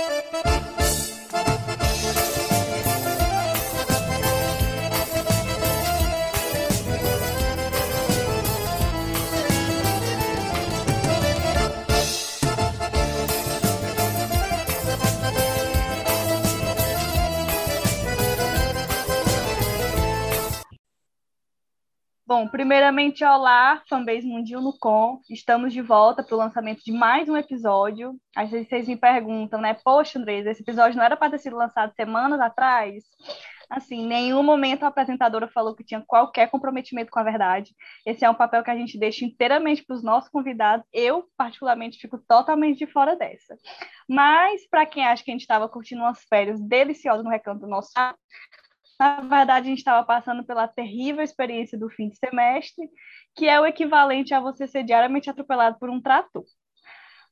Thank you. Bom, primeiramente, olá, fanbase Mundinho no Com. Estamos de volta para o lançamento de mais um episódio. Às vezes vocês me perguntam, né? Poxa, Andrés, esse episódio não era para ter sido lançado semanas atrás? Assim, nenhum momento a apresentadora falou que tinha qualquer comprometimento com a verdade. Esse é um papel que a gente deixa inteiramente para os nossos convidados. Eu, particularmente, fico totalmente de fora dessa. Mas, para quem acha que a gente estava curtindo umas férias deliciosas no recanto do nosso na verdade, a gente estava passando pela terrível experiência do fim de semestre, que é o equivalente a você ser diariamente atropelado por um trator.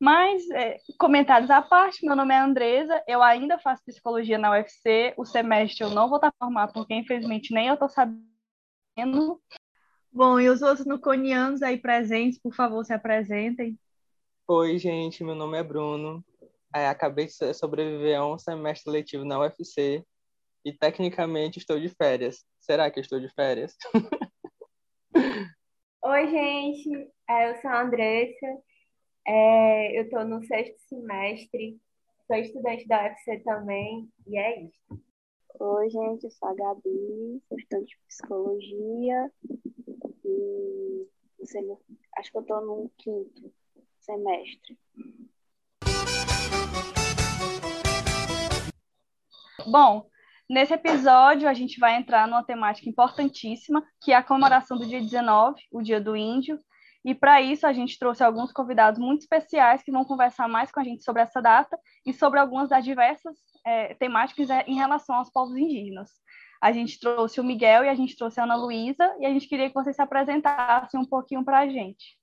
Mas, é, comentários à parte, meu nome é Andresa, eu ainda faço psicologia na UFC, o semestre eu não vou estar formado, porque infelizmente nem eu estou sabendo. Bom, e os outros nuconianos aí presentes, por favor, se apresentem. Oi, gente, meu nome é Bruno. É, acabei de sobreviver a um semestre letivo na UFC e tecnicamente estou de férias. Será que estou de férias? Oi, gente. É, eu sou a Andressa. É, eu estou no sexto semestre. Sou estudante da UFC também. E é isso. Oi, gente. Eu sou a Gabi. Sou estudante de psicologia. E sei, acho que eu estou no quinto semestre. Bom, Nesse episódio, a gente vai entrar numa temática importantíssima, que é a comemoração do dia 19, o Dia do Índio. E para isso, a gente trouxe alguns convidados muito especiais que vão conversar mais com a gente sobre essa data e sobre algumas das diversas é, temáticas é, em relação aos povos indígenas. A gente trouxe o Miguel e a gente trouxe a Ana Luísa, e a gente queria que vocês se apresentassem um pouquinho para a gente.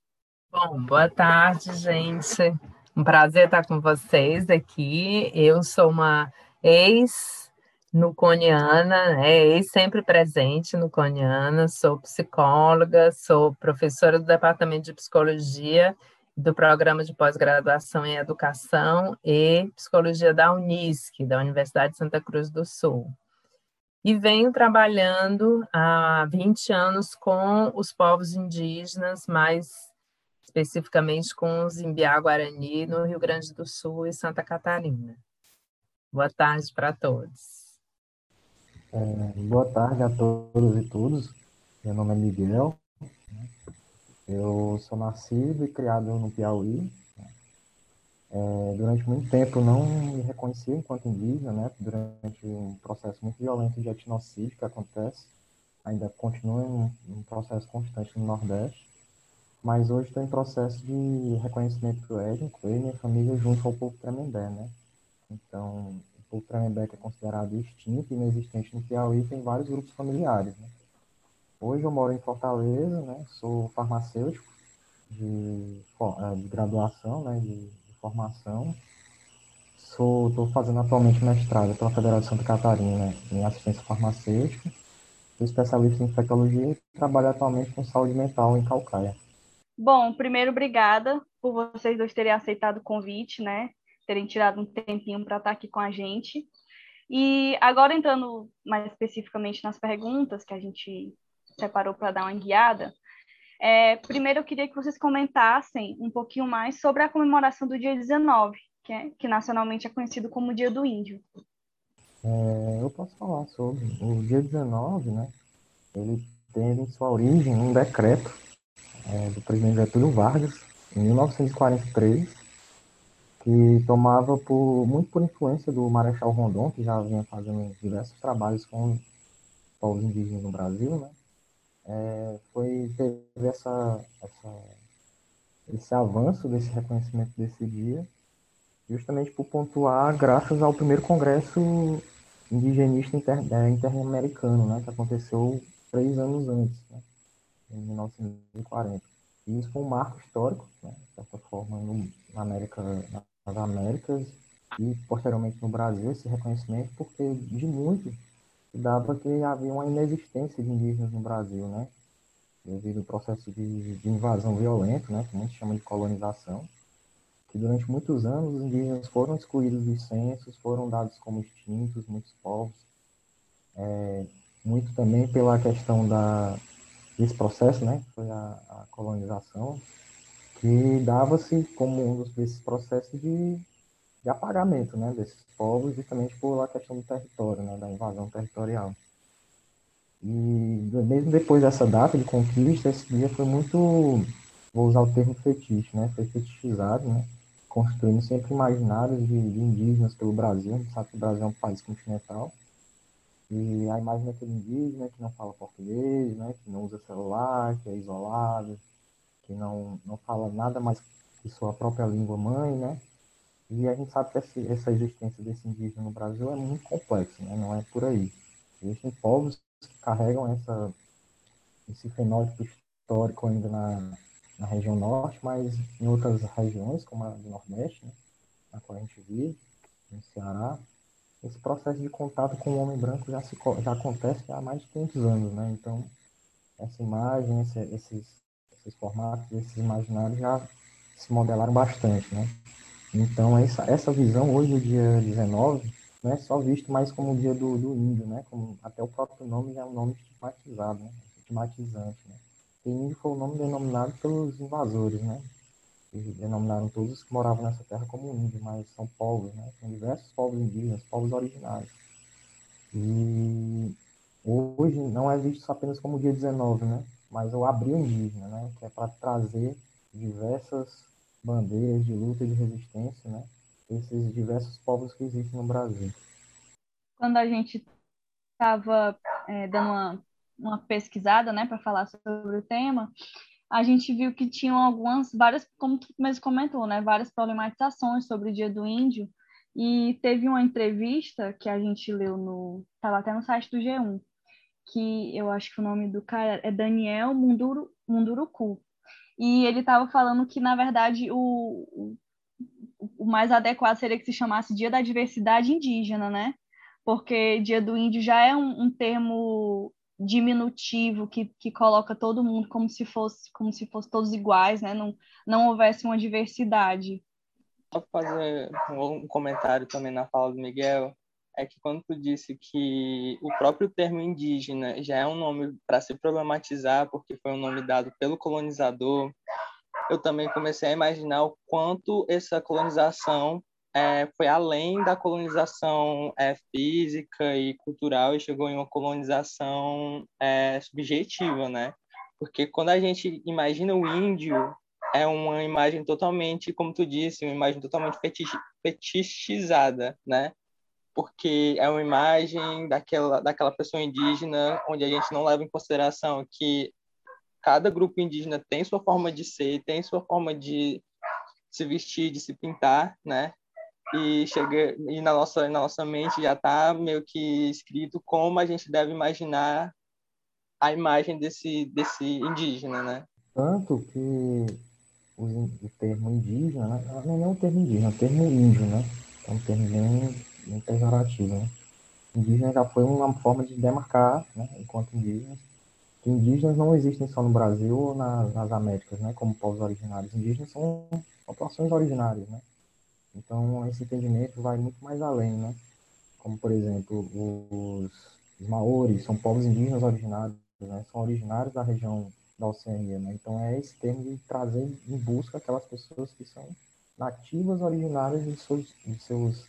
Bom, boa tarde, gente. Um prazer estar com vocês aqui. Eu sou uma ex no Coniana, né, sempre presente no Coniana, sou psicóloga, sou professora do Departamento de Psicologia do Programa de Pós-Graduação em Educação e Psicologia da Unisc, da Universidade de Santa Cruz do Sul. E venho trabalhando há 20 anos com os povos indígenas, mais especificamente com os Imbiá Guarani, no Rio Grande do Sul e Santa Catarina. Boa tarde para todos. É, boa tarde a todos e todas. Meu nome é Miguel. Eu sou nascido e criado no Piauí. É, durante muito tempo não me reconhecia enquanto indígena, né? Durante um processo muito violento de etnocídio que acontece, ainda continua um, um processo constante no Nordeste. Mas hoje estou em processo de reconhecimento étnico, eu e minha família junto ao povo Tremembé, né? Então, o Tremembé é considerado extinto e inexistente no Piauí, tem vários grupos familiares. Né? Hoje eu moro em Fortaleza, né? sou farmacêutico de, é, de graduação, né? de, de formação. Estou fazendo atualmente mestrado pela Federal de Santa Catarina em assistência farmacêutica. Sou especialista em infectologia e trabalho atualmente com saúde mental em Calcaia. Bom, primeiro, obrigada por vocês dois terem aceitado o convite, né? Terem tirado um tempinho para estar aqui com a gente. E agora entrando mais especificamente nas perguntas que a gente separou para dar uma guiada, é, primeiro eu queria que vocês comentassem um pouquinho mais sobre a comemoração do dia 19, que, é, que nacionalmente é conhecido como Dia do Índio. É, eu posso falar sobre o dia 19, né? Ele teve sua origem num decreto é, do presidente Getúlio Vargas, em 1943, que tomava por, muito por influência do Marechal Rondon, que já vinha fazendo diversos trabalhos com povos indígenas no Brasil, né? É, foi teve essa, essa, esse avanço desse reconhecimento desse dia, justamente por pontuar graças ao primeiro congresso indigenista inter, é, interamericano, né, que aconteceu três anos antes, né, em 1940. E isso foi um marco histórico, né, de certa forma, no, na América, na nas Américas e posteriormente no Brasil esse reconhecimento, porque de muito dava que havia uma inexistência de indígenas no Brasil, né? Devido ao processo de, de invasão violenta, né? Que a gente chama de colonização, que durante muitos anos os indígenas foram excluídos dos censos, foram dados como extintos, muitos povos, é, muito também pela questão da, desse processo, né, foi a, a colonização, que dava-se como um desses processos de, de apagamento né, desses povos, justamente pela questão do território, né, da invasão territorial. E mesmo depois dessa data de conquista, esse dia foi muito, vou usar o termo fetiche, né, foi fetichizado, né, construindo sempre imaginários de, de indígenas pelo Brasil, a gente sabe que o Brasil é um país continental, e a imagem daquele indígena que não fala português, né, que não usa celular, que é isolado, que não, não fala nada mais que sua própria língua mãe, né? E a gente sabe que essa, essa existência desse indígena no Brasil é muito complexa, né? Não é por aí. Existem povos que carregam essa, esse fenótipo histórico ainda na, na região norte, mas em outras regiões, como a do Nordeste, né? na qual a gente vive, no Ceará, esse processo de contato com o homem branco já, se, já acontece há mais de 500 anos, né? Então, essa imagem, esse, esses, esses formatos, esses imaginários já se modelaram bastante, né? Então, essa, essa visão hoje, o dia 19, não é só visto mais como o dia do, do índio, né? Como até o próprio nome já é um nome estigmatizado, né? Estigmatizante, né? E índio foi o nome denominado pelos invasores, né? Denominaram todos os que moravam nessa terra como índio, mas são povos, né? São diversos povos indígenas, povos originários. E hoje não é visto apenas como o dia 19, né? Mas o abril indígena, né? Que é para trazer diversas bandeiras de luta e de resistência, né? Esses diversos povos que existem no Brasil. Quando a gente estava é, dando uma, uma pesquisada, né, para falar sobre o tema, a gente viu que tinham algumas, várias, como tu mesmo comentou, né, várias problematizações sobre o Dia do Índio, e teve uma entrevista que a gente leu no, estava até no site do G1, que eu acho que o nome do cara é Daniel Munduru, Munduruku, e ele estava falando que, na verdade, o, o mais adequado seria que se chamasse Dia da Diversidade Indígena, né? Porque Dia do Índio já é um, um termo diminutivo que, que coloca todo mundo como se fosse como se fosse todos iguais, né? Não, não houvesse uma diversidade. Só fazer um comentário também na fala do Miguel é que quando tu disse que o próprio termo indígena já é um nome para se problematizar porque foi um nome dado pelo colonizador, eu também comecei a imaginar o quanto essa colonização é, foi além da colonização é, física e cultural e chegou em uma colonização é, subjetiva, né? Porque quando a gente imagina o índio, é uma imagem totalmente, como tu disse, uma imagem totalmente fetich, fetichizada, né? Porque é uma imagem daquela, daquela pessoa indígena onde a gente não leva em consideração que cada grupo indígena tem sua forma de ser, tem sua forma de se vestir, de se pintar, né? e chega e na nossa na nossa mente já está meio que escrito como a gente deve imaginar a imagem desse desse indígena, né? Tanto que o, termo indígena, não é o termo indígena, é o termo índio, né? É um termo bem, bem pejorativo, né? Indígena já foi uma forma de demarcar, né? Enquanto indígenas, que indígenas não existem só no Brasil ou nas, nas Américas, né? Como povos originários. Indígenas são populações originárias, né? Então, esse entendimento vai muito mais além, né? Como, por exemplo, os, os maores são povos indígenas originários, né? São originários da região da Oceania, né? Então, é esse termo de trazer em busca aquelas pessoas que são nativas originárias de seus, de seus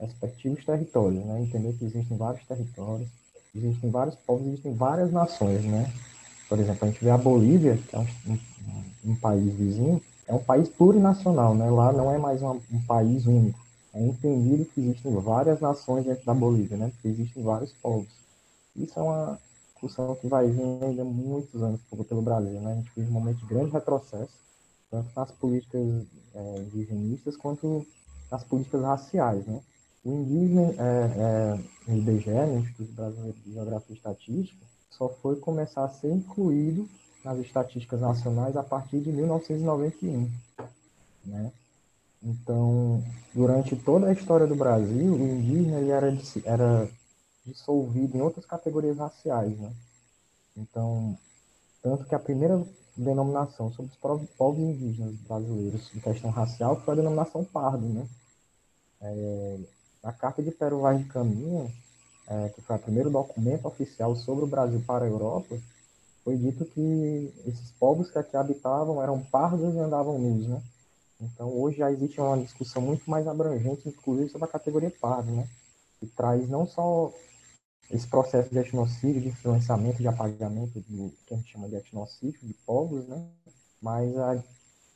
respectivos territórios, né? Entender que existem vários territórios, existem vários povos, existem várias nações, né? Por exemplo, a gente vê a Bolívia, que é um, um, um país vizinho, é um país plurinacional, né? Lá não é mais uma, um país único. É entendido que existem várias nações dentro da Bolívia, né? Porque existem vários povos. Isso é uma discussão que vai vir ainda muitos anos pelo Brasil, né? A gente vive um momento de grande retrocesso, tanto nas políticas é, indigenistas quanto nas políticas raciais, né? O indígena, é, é, no IBGE, no Instituto Brasileiro de Geografia e Estatística, só foi começar a ser incluído nas estatísticas nacionais a partir de 1991. Né? Então, durante toda a história do Brasil, o indígena ele era, era dissolvido em outras categorias raciais. Né? Então, tanto que a primeira denominação sobre os povos indígenas brasileiros em questão racial foi a denominação pardo, né? É, a Carta de Peru Vaz de Caminho, é, que foi o primeiro documento oficial sobre o Brasil para a Europa, foi dito que esses povos que aqui habitavam eram pardos e andavam nus, né? Então, hoje já existe uma discussão muito mais abrangente, inclusive sobre a categoria pardo, né? Que traz não só esse processo de etnocídio, de influenciamento, de apagamento do que a gente chama de etnocídio de povos, né? Mas a,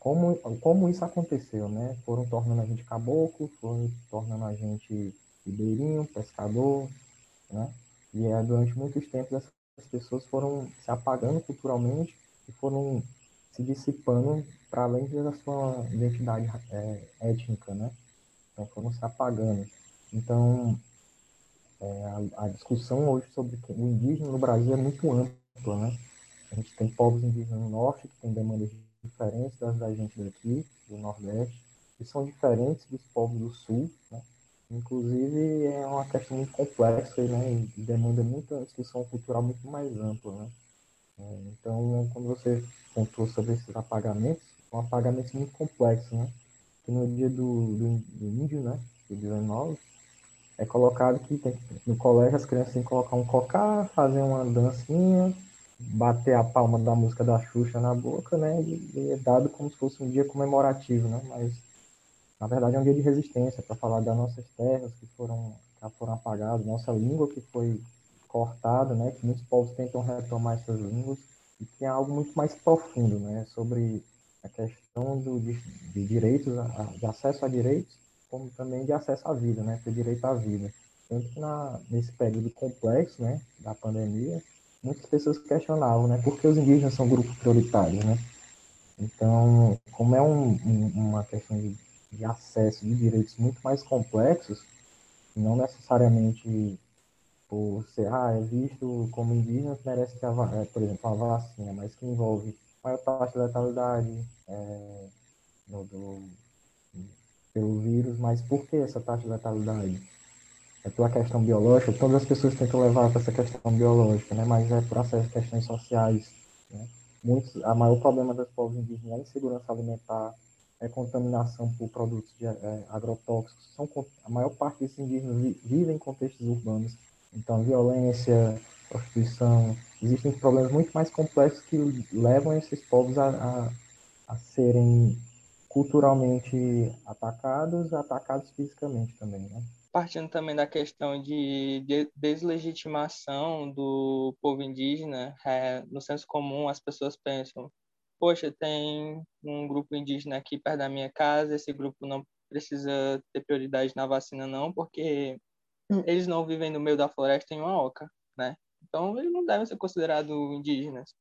como, como isso aconteceu, né? Foram tornando a gente caboclo, foram tornando a gente ribeirinho, pescador, né? E é, durante muitos tempos essas pessoas foram se apagando culturalmente e foram se dissipando para além da sua identidade é, étnica, né? Então foram se apagando. Então é, a, a, discussão hoje sobre o indígena no Brasil é muito ampla, né? A gente tem povos indígenas no norte que têm demandas diferentes das da gente daqui, do nordeste, que são diferentes dos povos do sul, né? Inclusive é uma questão muito complexa né? e demanda muita discussão cultural muito mais ampla, né? É, então, quando você contou sobre esses apagamentos, são apagamentos muito complexos, né? Que no dia do, do, do índio, né? Do 19, é colocado que tem, no colégio as crianças têm que colocar um cocá, fazer uma dancinha, bater a palma da música da Xuxa na boca, né? E, e é dado como se fosse um dia comemorativo, né? Mas na verdade é um dia de resistência para falar das nossas terras que foram que foram apagadas, nossa língua que foi cortada, né? Que muitos povos tentam retomar essas línguas e que é algo muito mais profundo, né? Sobre a questão do, de, de direitos, de acesso a direitos como também de acesso à vida, né? Ter direito à vida. Tanto na, nesse período complexo, né, da pandemia, muitas pessoas questionavam, né, por que os indígenas são grupos prioritários, né? Então, como é um, um, uma questão de, de, acesso de direitos muito mais complexos, não necessariamente por ser, ah, é visto como indígena, merece ter, é, por exemplo, a vacina, mas que envolve maior taxa de letalidade, é, do, pelo vírus, mas por que essa taxa de letalidade? É pela questão biológica, todas as pessoas tentam levar para essa questão biológica, né? mas é por essas questões sociais. Né? Muitos, a maior problema dos povos indígenas é a insegurança alimentar, é contaminação por produtos de, é, agrotóxicos. São, a maior parte desses indígenas vivem em contextos urbanos, então violência, prostituição, existem problemas muito mais complexos que levam esses povos a, a, a serem culturalmente atacados, atacados fisicamente também, né? Partindo também da questão de deslegitimação do povo indígena, é, no senso comum as pessoas pensam, poxa, tem um grupo indígena aqui perto da minha casa, esse grupo não precisa ter prioridade na vacina não, porque eles não vivem no meio da floresta em uma oca, né? Então eles não devem ser considerados indígenas.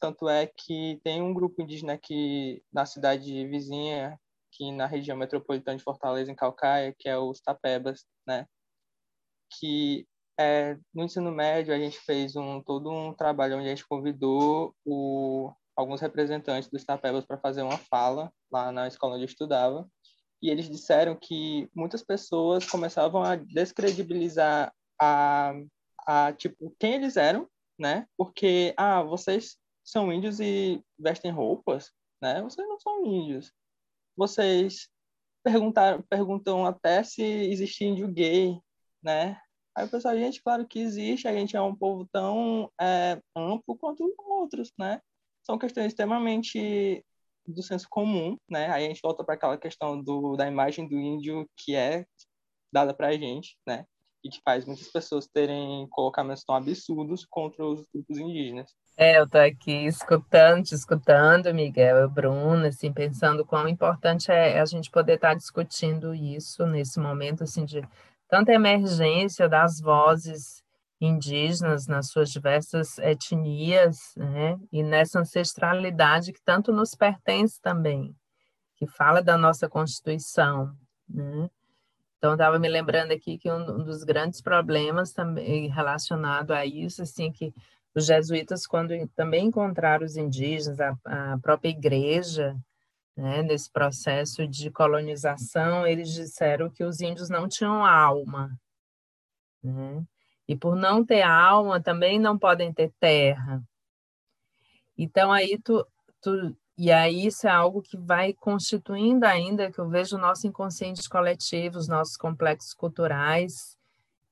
Tanto é que tem um grupo indígena aqui na cidade vizinha, aqui na região metropolitana de Fortaleza, em Calcaia, que é os Tapebas, né? Que é, no ensino médio a gente fez um todo um trabalho onde a gente convidou o, alguns representantes dos Tapebas para fazer uma fala lá na escola onde eu estudava. E eles disseram que muitas pessoas começavam a descredibilizar a, a tipo quem eles eram, né? Porque ah, vocês são índios e vestem roupas, né? Vocês não são índios. Vocês perguntaram, perguntam até se existe índio gay, né? Aí o pessoal, gente, claro que existe, a gente é um povo tão é, amplo quanto outros, né? São questões extremamente do senso comum, né? Aí a gente volta para aquela questão do, da imagem do índio que é dada para a gente, né? E que faz muitas pessoas terem colocamentos tão absurdos contra os grupos indígenas. É, eu tô aqui escutando, te escutando, Miguel e Bruno, assim, pensando quão importante é a gente poder estar discutindo isso nesse momento, assim, de tanta emergência das vozes indígenas nas suas diversas etnias, né? E nessa ancestralidade que tanto nos pertence também, que fala da nossa Constituição, né? Então, estava me lembrando aqui que um dos grandes problemas também relacionado a isso, assim, que os jesuítas, quando também encontraram os indígenas, a, a própria igreja, né, nesse processo de colonização, eles disseram que os índios não tinham alma. Né? E por não ter alma, também não podem ter terra. Então aí tu, tu e aí isso é algo que vai constituindo ainda, que eu vejo o nosso inconsciente coletivo, os nossos complexos culturais,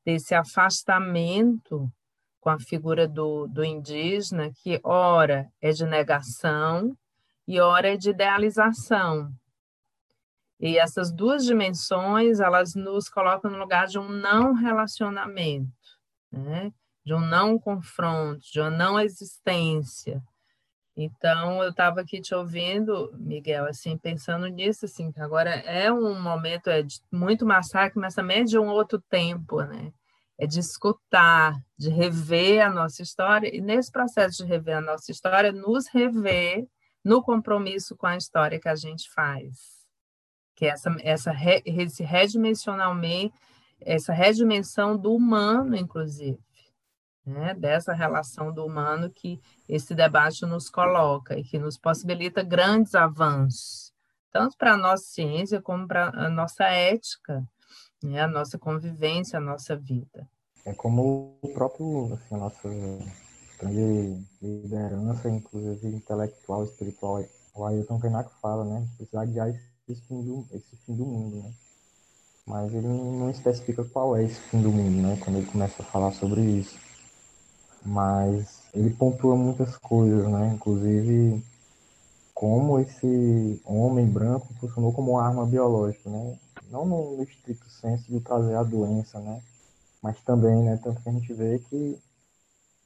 desse afastamento com a figura do, do indígena, que ora é de negação e ora é de idealização. E essas duas dimensões, elas nos colocam no lugar de um não relacionamento, né? de um não confronto, de uma não existência. Então, eu estava aqui te ouvindo, Miguel, assim, pensando nisso, assim, que agora é um momento é de muito massacre, mas também é de um outro tempo, né? É de escutar, de rever a nossa história, e nesse processo de rever a nossa história, nos rever no compromisso com a história que a gente faz. Que é essa, essa, esse redimensionalmente, essa redimensão do humano, inclusive né, dessa relação do humano que esse debate nos coloca e que nos possibilita grandes avanços, tanto para a nossa ciência como para a nossa ética, né, a nossa convivência, a nossa vida. É como o próprio, assim, a nossa grande liderança, inclusive intelectual, espiritual, o Ailton Krenak fala, né, precisar de esse fim do, esse fim do mundo, né? Mas ele não especifica qual é esse fim do mundo, né, quando ele começa a falar sobre isso mas ele pontua muitas coisas, né? Inclusive como esse homem branco funcionou como arma biológica, né? Não no estrito senso de trazer a doença, né? Mas também, né? Tanto que a gente vê que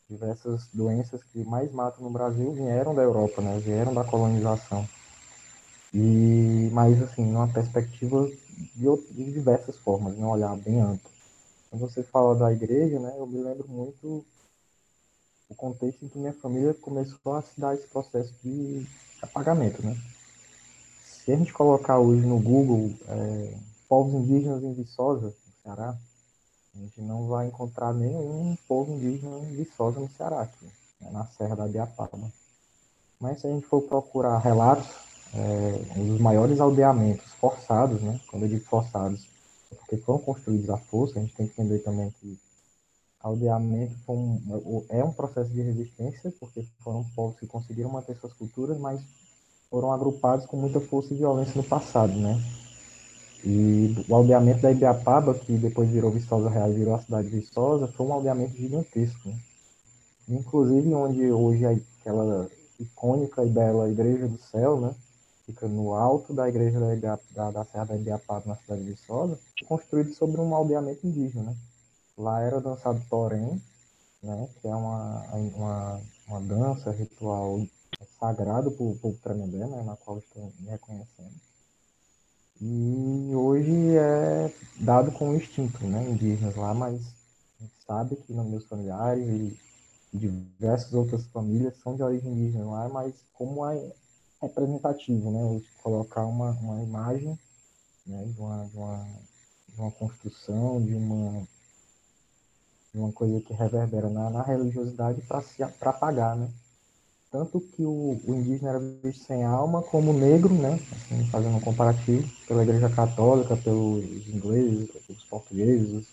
diversas doenças que mais matam no Brasil vieram da Europa, né? Vieram da colonização. E, mas assim, numa perspectiva de, de diversas formas, né? olhar bem amplo. Quando você fala da igreja, né? Eu me lembro muito o contexto em que minha família começou a se dar esse processo de apagamento, né? Se a gente colocar hoje no Google é, povos indígenas em Viçosa, no Ceará, a gente não vai encontrar nenhum povo indígena em Viçosa, no Ceará, aqui, né, na Serra da Biapaba. Mas se a gente for procurar relatos, é, um dos maiores aldeamentos forçados, né? Quando eu digo forçados, é porque foram construídos à força, a gente tem que entender também que aldeamento um, é um processo de resistência, porque foram povos que conseguiram manter suas culturas, mas foram agrupados com muita força e violência no passado, né? E o aldeamento da Ibiapaba, que depois virou Viçosa Real e virou a cidade de Viçosa, foi um aldeamento gigantesco. Né? Inclusive onde hoje é aquela icônica e bela Igreja do Céu, né? Fica no alto da igreja da, da, da Serra da Ibiapaba, na cidade de Viçosa, construído sobre um aldeamento indígena, né? Lá era dançado torém, né, que é uma, uma, uma dança ritual sagrado para o povo tremembé, né, na qual estou me reconhecendo. E hoje é dado com instinto, né, indígenas lá, mas a gente sabe que meus familiares e diversas outras famílias são de origem indígena lá, mas como é representativo, né, colocar uma, uma imagem né, de, uma, de, uma, de uma construção, de uma uma coisa que reverbera na, na religiosidade para pagar, né? Tanto que o, o, indígena era visto sem alma, como o negro, né? Assim, fazendo um comparativo, pela Igreja Católica, pelos ingleses, pelos portugueses,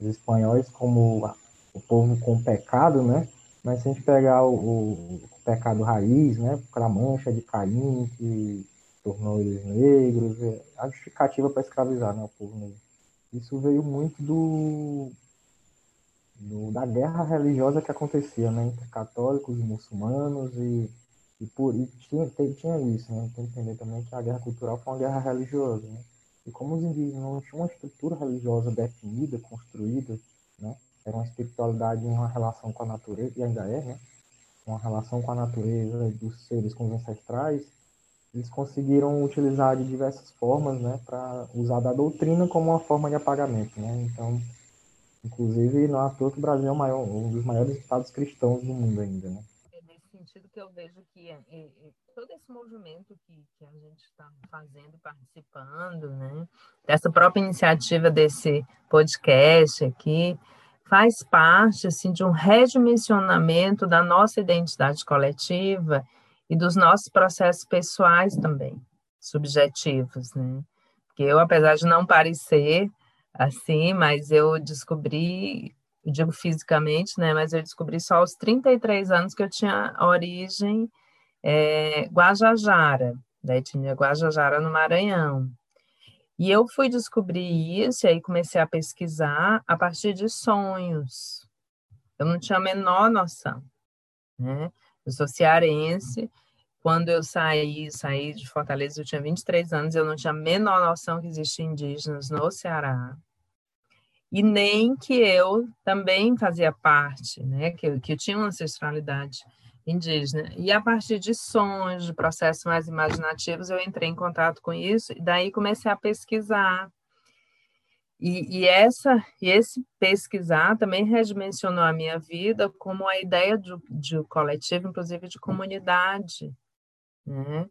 os espanhóis, como a, o povo com pecado, né? Mas se a gente pegar o, o, pecado raiz, né? Aquela mancha de Caim que tornou eles negros, é a justificativa para escravizar né, o povo negro. Isso veio muito do, da guerra religiosa que acontecia né, entre católicos e muçulmanos e, e, por, e tinha, tinha isso, né? Tem que entender também que a guerra cultural foi uma guerra religiosa, né? E como os indígenas não tinham uma estrutura religiosa definida, construída, né? Era uma espiritualidade em uma relação com a natureza, e ainda é, né? Uma relação com a natureza, dos seres, com os ancestrais, eles conseguiram utilizar de diversas formas, né? Para usar da doutrina como uma forma de apagamento, né? Então, Inclusive, não é à toa que o Brasil é maior, um dos maiores estados cristãos do mundo ainda, né? É nesse sentido que eu vejo que é, é, é todo esse movimento que, que a gente está fazendo, participando, né? Dessa própria iniciativa desse podcast aqui, faz parte, assim, de um redimensionamento da nossa identidade coletiva e dos nossos processos pessoais também, subjetivos, né? Porque eu, apesar de não parecer assim, mas eu descobri digo fisicamente, né? Mas eu descobri só aos 33 anos que eu tinha origem é, Guajajara, da etnia Guajajara no Maranhão. E eu fui descobrir isso e aí comecei a pesquisar a partir de sonhos. Eu não tinha a menor noção, né? Eu sou cearense, quando eu saí, saí de Fortaleza, eu tinha 23 anos, eu não tinha a menor noção que existiam indígenas no Ceará. E nem que eu também fazia parte, né? Que eu, que eu tinha uma ancestralidade indígena. E a partir de sonhos, de processos mais imaginativos, eu entrei em contato com isso e daí comecei a pesquisar. E, e essa, e esse pesquisar também redimensionou a minha vida como a ideia de, de coletivo, inclusive de comunidade, né?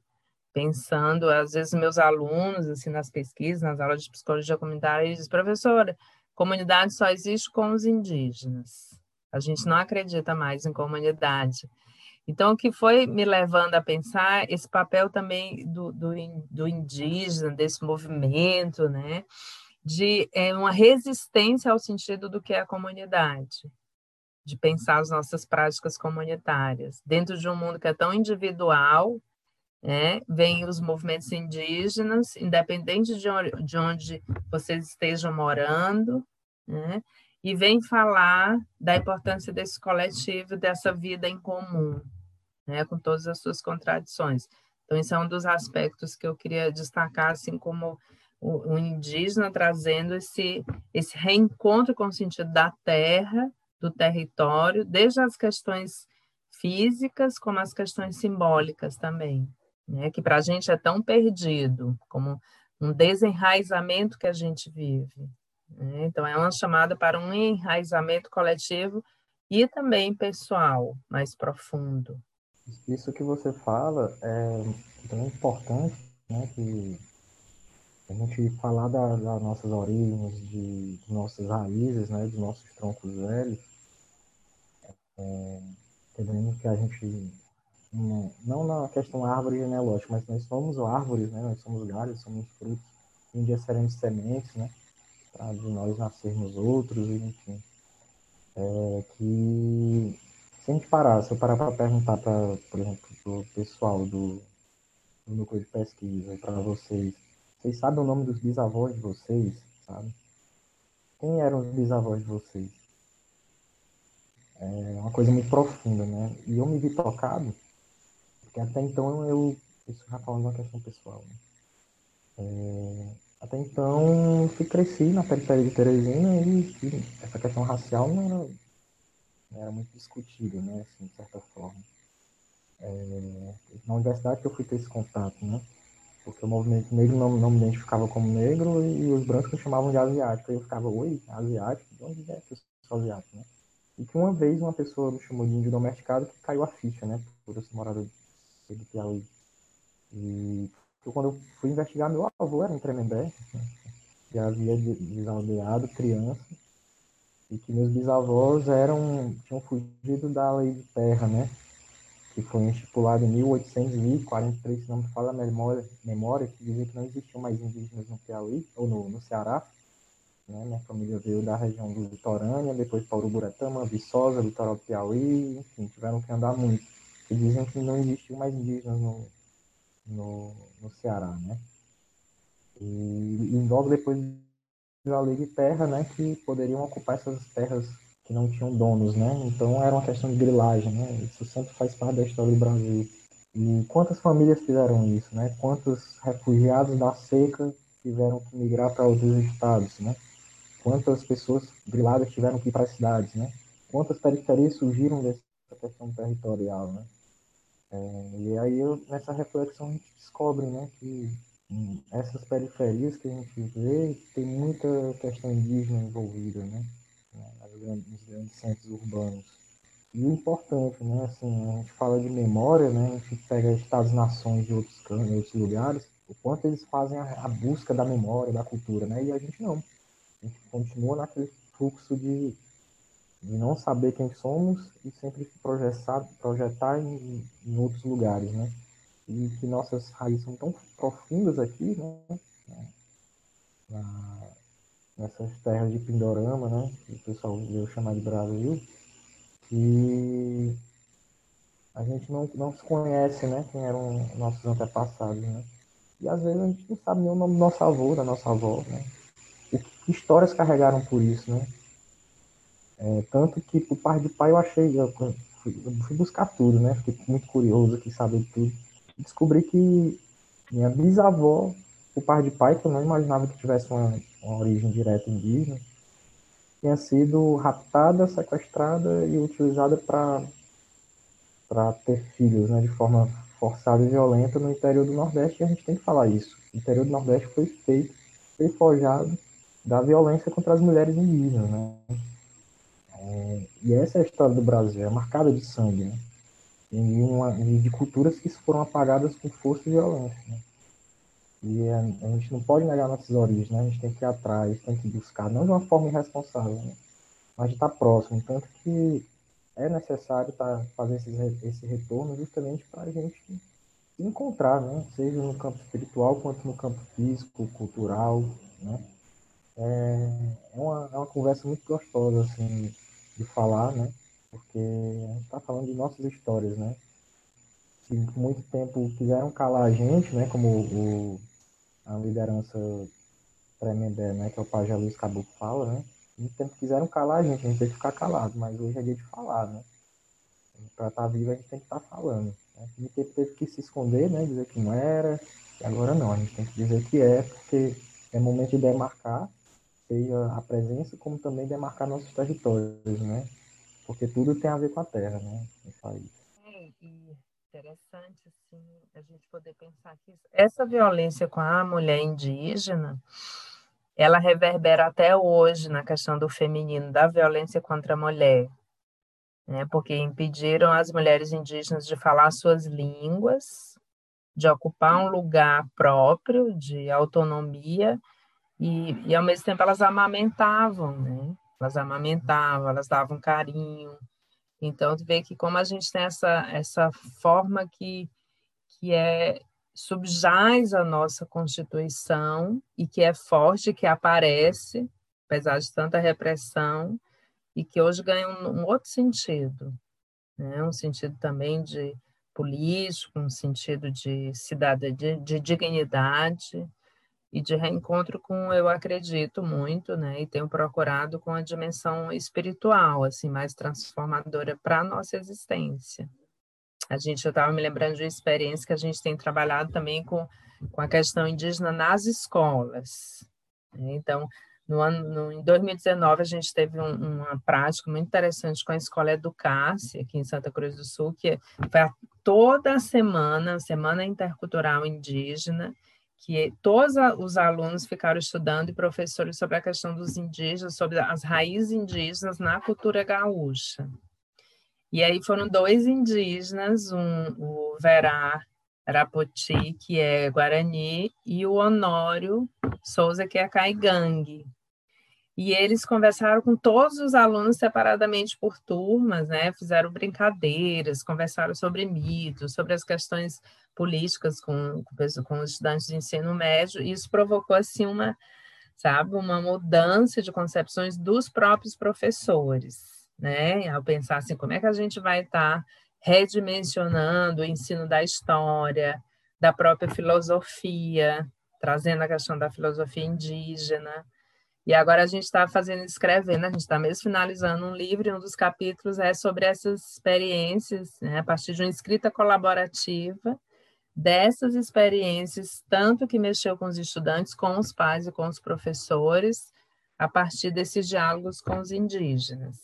Pensando, às vezes, meus alunos, assim, nas pesquisas, nas aulas de psicologia comunitária, eles dizem, professora, comunidade só existe com os indígenas. A gente não acredita mais em comunidade. Então, o que foi me levando a pensar esse papel também do, do, do indígena, desse movimento, né? de é, uma resistência ao sentido do que é a comunidade, de pensar as nossas práticas comunitárias. Dentro de um mundo que é tão individual, né, vem os movimentos indígenas, independente de onde, de onde vocês estejam morando, né, e vem falar da importância desse coletivo, dessa vida em comum, né, com todas as suas contradições. Então, esse é um dos aspectos que eu queria destacar, assim como o, o indígena trazendo esse, esse reencontro com o sentido da terra, do território, desde as questões físicas como as questões simbólicas também, né? que para a gente é tão perdido, como um desenraizamento que a gente vive. Né? Então, é uma chamada para um enraizamento coletivo e também pessoal, mais profundo. Isso que você fala é tão importante, né, que a gente falar das da nossas origens, de, de, nossas raízes, né, dos nossos troncos velhos, é, entendendo que a gente, não na questão árvore genealógica, mas nós somos árvores, né, nós somos galhos, somos frutos, um dia seremos sementes, né, para de nós nascermos outros, enfim. É, que se a gente parar, se eu parar para perguntar para, por exemplo, o pessoal do, do núcleo de pesquisa, para vocês, vocês sabem o nome dos bisavós de vocês, sabe? Quem eram os bisavós de vocês? É uma coisa muito profunda, né? E eu me vi tocado, porque até então eu. Isso já falando uma questão pessoal, né? É, até então, eu cresci na periferia de Teresina e, e, essa questão racial não era, não era muito discutida, né? Assim, de certa forma. É, na universidade que eu fui ter esse contato, né? porque o movimento negro não, não me identificava como negro e os brancos me chamavam de asiático. Aí eu ficava, oi, asiático? De onde é que eu sou asiático, né? E que uma vez uma pessoa me chamou de índio domesticado que caiu a ficha, né? Por eu ser morador de Piauí. E quando eu fui investigar, meu avô era um Tremembé, já havia desaldeado criança, e que meus bisavós eram, tinham fugido da lei de terra, né? que foi estipulado em 1843, se não me fala a memória, memória que dizia que não existiam mais indígenas no Piauí, ou no, no Ceará. Né? Minha família veio da região do Litorânea, depois para Uruburetama, Viçosa, litoral do Piauí, enfim, tiveram que andar muito. E diziam que não existiam mais indígenas no, no, no Ceará, né? E, e logo depois da lei de terra, né, que poderiam ocupar essas terras que não tinham donos, né? Então era uma questão de grilagem, né? Isso sempre faz parte da história do Brasil. E quantas famílias fizeram isso, né? Quantos refugiados da seca tiveram que migrar para outros estados, né? Quantas pessoas griladas tiveram que ir para as cidades, né? Quantas periferias surgiram dessa questão territorial, né? É, e aí eu, nessa reflexão a gente descobre, né, que essas periferias que a gente vê tem muita questão indígena envolvida, né? nos grandes centros urbanos. E o importante, né, assim, a gente fala de memória, né, a gente pega estados-nações de outros campos, outros lugares, o quanto eles fazem a, a, busca da memória, da cultura, né, e a gente não. A gente continua naquele fluxo de, de não saber quem somos e sempre projetar, projetar em, em outros lugares, né, e que nossas raízes são tão profundas aqui, né, na, nessas terras de Pindorama, né? Que o pessoal veio chamar de Brasil, que a gente não, não se conhece, né? Quem eram nossos antepassados, né? E às vezes a gente não sabe nem o nome do nosso avô, da nossa avó, né? E que histórias carregaram por isso, né? É, tanto que por parte de pai eu achei, eu fui, eu fui buscar tudo, né? Fiquei muito curioso aqui, saber tudo. Descobri que minha bisavó, por parte de pai, que eu não imaginava que tivesse uma, uma origem direta indígena, tinha sido raptada, sequestrada e utilizada para para ter filhos, né, de forma forçada e violenta no interior do Nordeste, e a gente tem que falar isso. O interior do Nordeste foi feito, foi forjado da violência contra as mulheres indígenas, né? É, e essa é a história do Brasil, é marcada de sangue, né? E, uma, e de culturas que foram apagadas com força e violência, né? E a, a, gente não pode negar nossas origens, né? A gente tem que ir atrás, tem que buscar, não de uma forma irresponsável, né? mas de estar próximo. Tanto que é necessário tá, fazer esse, esse retorno justamente para a gente se encontrar, né? seja no campo espiritual quanto no campo físico, cultural. Né? É, é, uma, é uma conversa muito gostosa assim, de falar, né? porque a gente está falando de nossas histórias. Né? Que muito tempo quiseram calar a gente, né? como o, a liderança Tremembé, né? que é o Pajé Luiz Caboclo fala, né? muito tempo quiseram calar a gente, a gente tem que ficar calado, mas hoje é dia de falar, né? Para estar tá vivo a gente tem que estar tá falando. Né? Muito tempo teve que se esconder, né? Dizer que não era, e agora não, a gente tem que dizer que é, porque é momento de demarcar, seja a presença, como também demarcar nossos territórios, né? Porque tudo tem a ver com a terra, né? Isso aí. É, interessante, assim, a gente poder pensar que essa violência com a mulher indígena, ela reverbera até hoje na questão do feminino, da violência contra a mulher, né? porque impediram as mulheres indígenas de falar suas línguas, de ocupar um lugar próprio, de autonomia, e, e ao mesmo tempo elas amamentavam, né? Elas amamentavam, elas davam carinho. Então, tu vê que como a gente tem essa, essa forma que, que é subjaz a nossa Constituição e que é forte, que aparece, apesar de tanta repressão, e que hoje ganha um, um outro sentido, né? um sentido também de político, um sentido de cidadania, de, de dignidade e de reencontro com, eu acredito muito, né? E tenho procurado com a dimensão espiritual, assim, mais transformadora para a nossa existência. A gente, eu estava me lembrando de uma experiência que a gente tem trabalhado também com, com a questão indígena nas escolas. Né? Então, no ano, no, em 2019, a gente teve um, uma prática muito interessante com a Escola Educasse, aqui em Santa Cruz do Sul, que foi a, toda a semana, Semana Intercultural Indígena, que todos os alunos ficaram estudando e professores sobre a questão dos indígenas, sobre as raízes indígenas na cultura gaúcha. E aí foram dois indígenas, um, o Verá Rapoti, que é Guarani, e o Honório Souza, que é Caigangue. E eles conversaram com todos os alunos separadamente por turmas, né? Fizeram brincadeiras, conversaram sobre mitos, sobre as questões políticas com, com os estudantes de ensino médio, e isso provocou, assim, uma, sabe, uma mudança de concepções dos próprios professores né? Ao pensar assim, como é que a gente vai estar tá redimensionando o ensino da história, da própria filosofia, trazendo a questão da filosofia indígena. E agora a gente está fazendo, escrevendo, a gente está mesmo finalizando um livro, e um dos capítulos é sobre essas experiências, né, a partir de uma escrita colaborativa, dessas experiências, tanto que mexeu com os estudantes, com os pais e com os professores, a partir desses diálogos com os indígenas.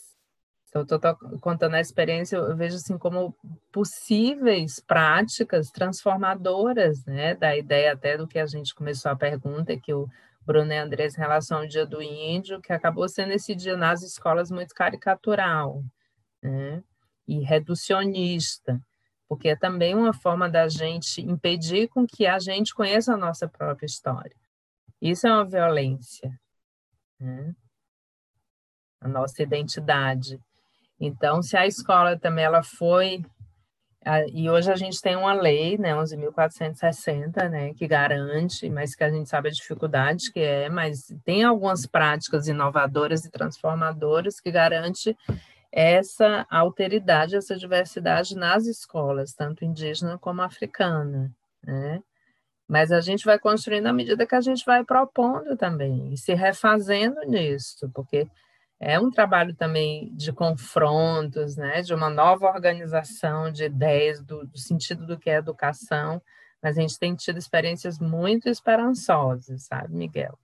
Então, estou contando a experiência, eu vejo assim como possíveis práticas transformadoras, né? Da ideia até do que a gente começou a pergunta, que o Bruno e Andrés em relação ao Dia do Índio, que acabou sendo esse dia nas escolas muito caricatural, né? E reducionista, porque é também uma forma da gente impedir com que a gente conheça a nossa própria história. Isso é uma violência, né? A nossa identidade. Então, se a escola também ela foi E hoje a gente tem uma lei, né, 11.460, né, que garante, mas que a gente sabe a dificuldade que é, mas tem algumas práticas inovadoras e transformadoras que garante essa alteridade, essa diversidade nas escolas, tanto indígena como africana, né? Mas a gente vai construindo à medida que a gente vai propondo também, e se refazendo nisso, porque é um trabalho também de confrontos, né, de uma nova organização de ideias do, do, sentido do que é educação, mas a gente tem tido experiências muito esperançosas, sabe, Miguel?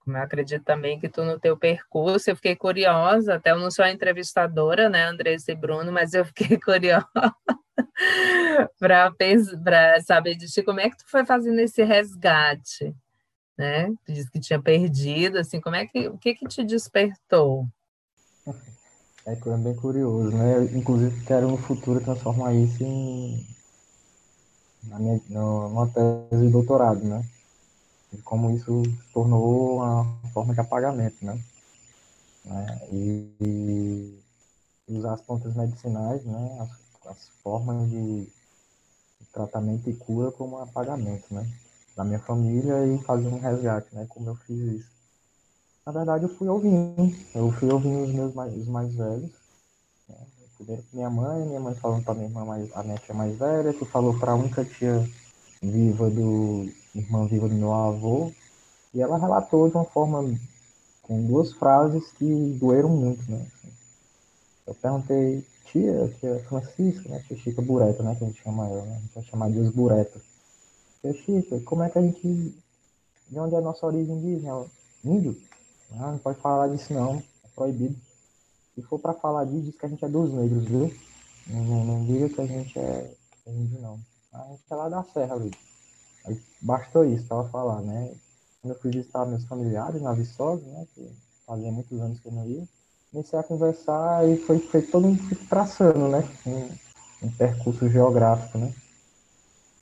Como eu acredito também que tu no teu percurso, eu fiquei curiosa, até eu não sou a entrevistadora, né, Andressa e Bruno, mas eu fiquei curiosa para saber de ti como é que tu foi fazendo esse resgate né? Tu disse que tinha perdido, assim, como é que, o que que te despertou? É bem curioso, né? Eu, inclusive, quero no futuro transformar isso em na minha, numa tese de doutorado, né? E como isso se tornou uma forma de apagamento, né? né? E, e, usar as plantas medicinais, né? As, as formas de tratamento e cura como apagamento, né? Da minha família e fazer um resgate, né? Como eu fiz isso. Na verdade, eu fui ouvindo. Eu fui ouvindo os meus mais, os mais velhos. Né? Primeiro minha mãe, minha mãe falando para minha irmã mais, a minha tia mais velha, que falou para a única tia viva do irmã viva do meu avô. E ela relatou de uma forma com duas frases que doeram muito, né? Eu perguntei, tia, tia Francisca, né? Tia Chica Bureta, né? Que a gente chama ela, né? A gente vai chamar de os Bureta. Chico, como é que a gente. De onde é a nossa origem indígena? Índio? Ah, não pode falar disso não, é proibido. Se for para falar disso, diz que a gente é dos negros, viu? Não, não, não diga que a gente é, é índio, não. A gente é lá da serra ali. Aí bastou isso para falar, né? Quando eu fui visitar meus familiares na Viçosa, né? Que fazia muitos anos que eu não ia, comecei a conversar e foi, foi todo mundo traçando, né? Um, um percurso geográfico, né?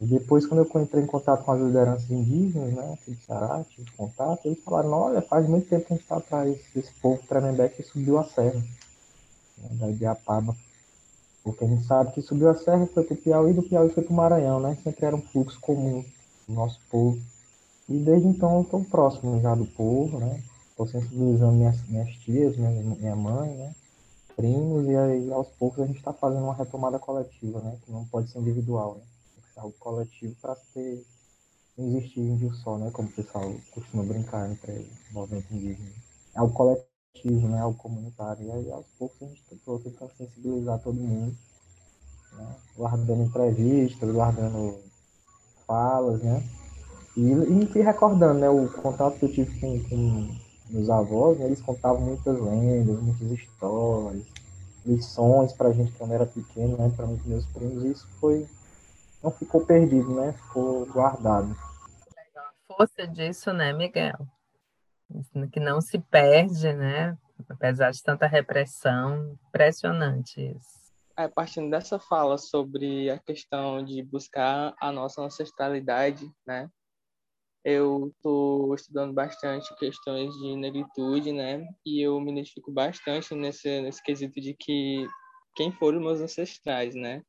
Depois, quando eu entrei em contato com as lideranças indígenas, né, aqui de Ceará, tive contato, eles falaram, olha, faz muito tempo que a gente está atrás desse povo Tremembé que subiu a serra, né, da Ibiapaba. Porque a gente sabe que subiu a serra, foi para o Piauí, do Piauí foi para o Maranhão, né? Sempre era um fluxo comum do nosso povo. E desde então eu estou próximo já do povo, né? Estou sensibilizando minhas, minhas tias, minha, minha mãe, né? Primos, e aí aos poucos a gente está fazendo uma retomada coletiva, né? Que não pode ser individual, né? Algo coletivo para ter existir índio só, né? Como o pessoal costuma brincar entre movimento indígena. É algo coletivo, né? Algo comunitário. E aí, aos poucos, a gente tentou tentar sensibilizar todo mundo, né? guardando entrevistas, guardando falas, né? E, e me recordando, né? O contato que eu tive com, com meus avós, né? eles contavam muitas lendas, muitas histórias, lições para a gente quando era pequeno, né? Para meus primos. E isso foi não ficou perdido, né? Ficou guardado. A força disso, né, Miguel? Que não se perde, né? Apesar de tanta repressão, impressionante isso. É, partindo dessa fala sobre a questão de buscar a nossa ancestralidade, né? Eu estou estudando bastante questões de negritude, né? E eu me identifico bastante nesse, nesse quesito de que quem foram meus ancestrais, né?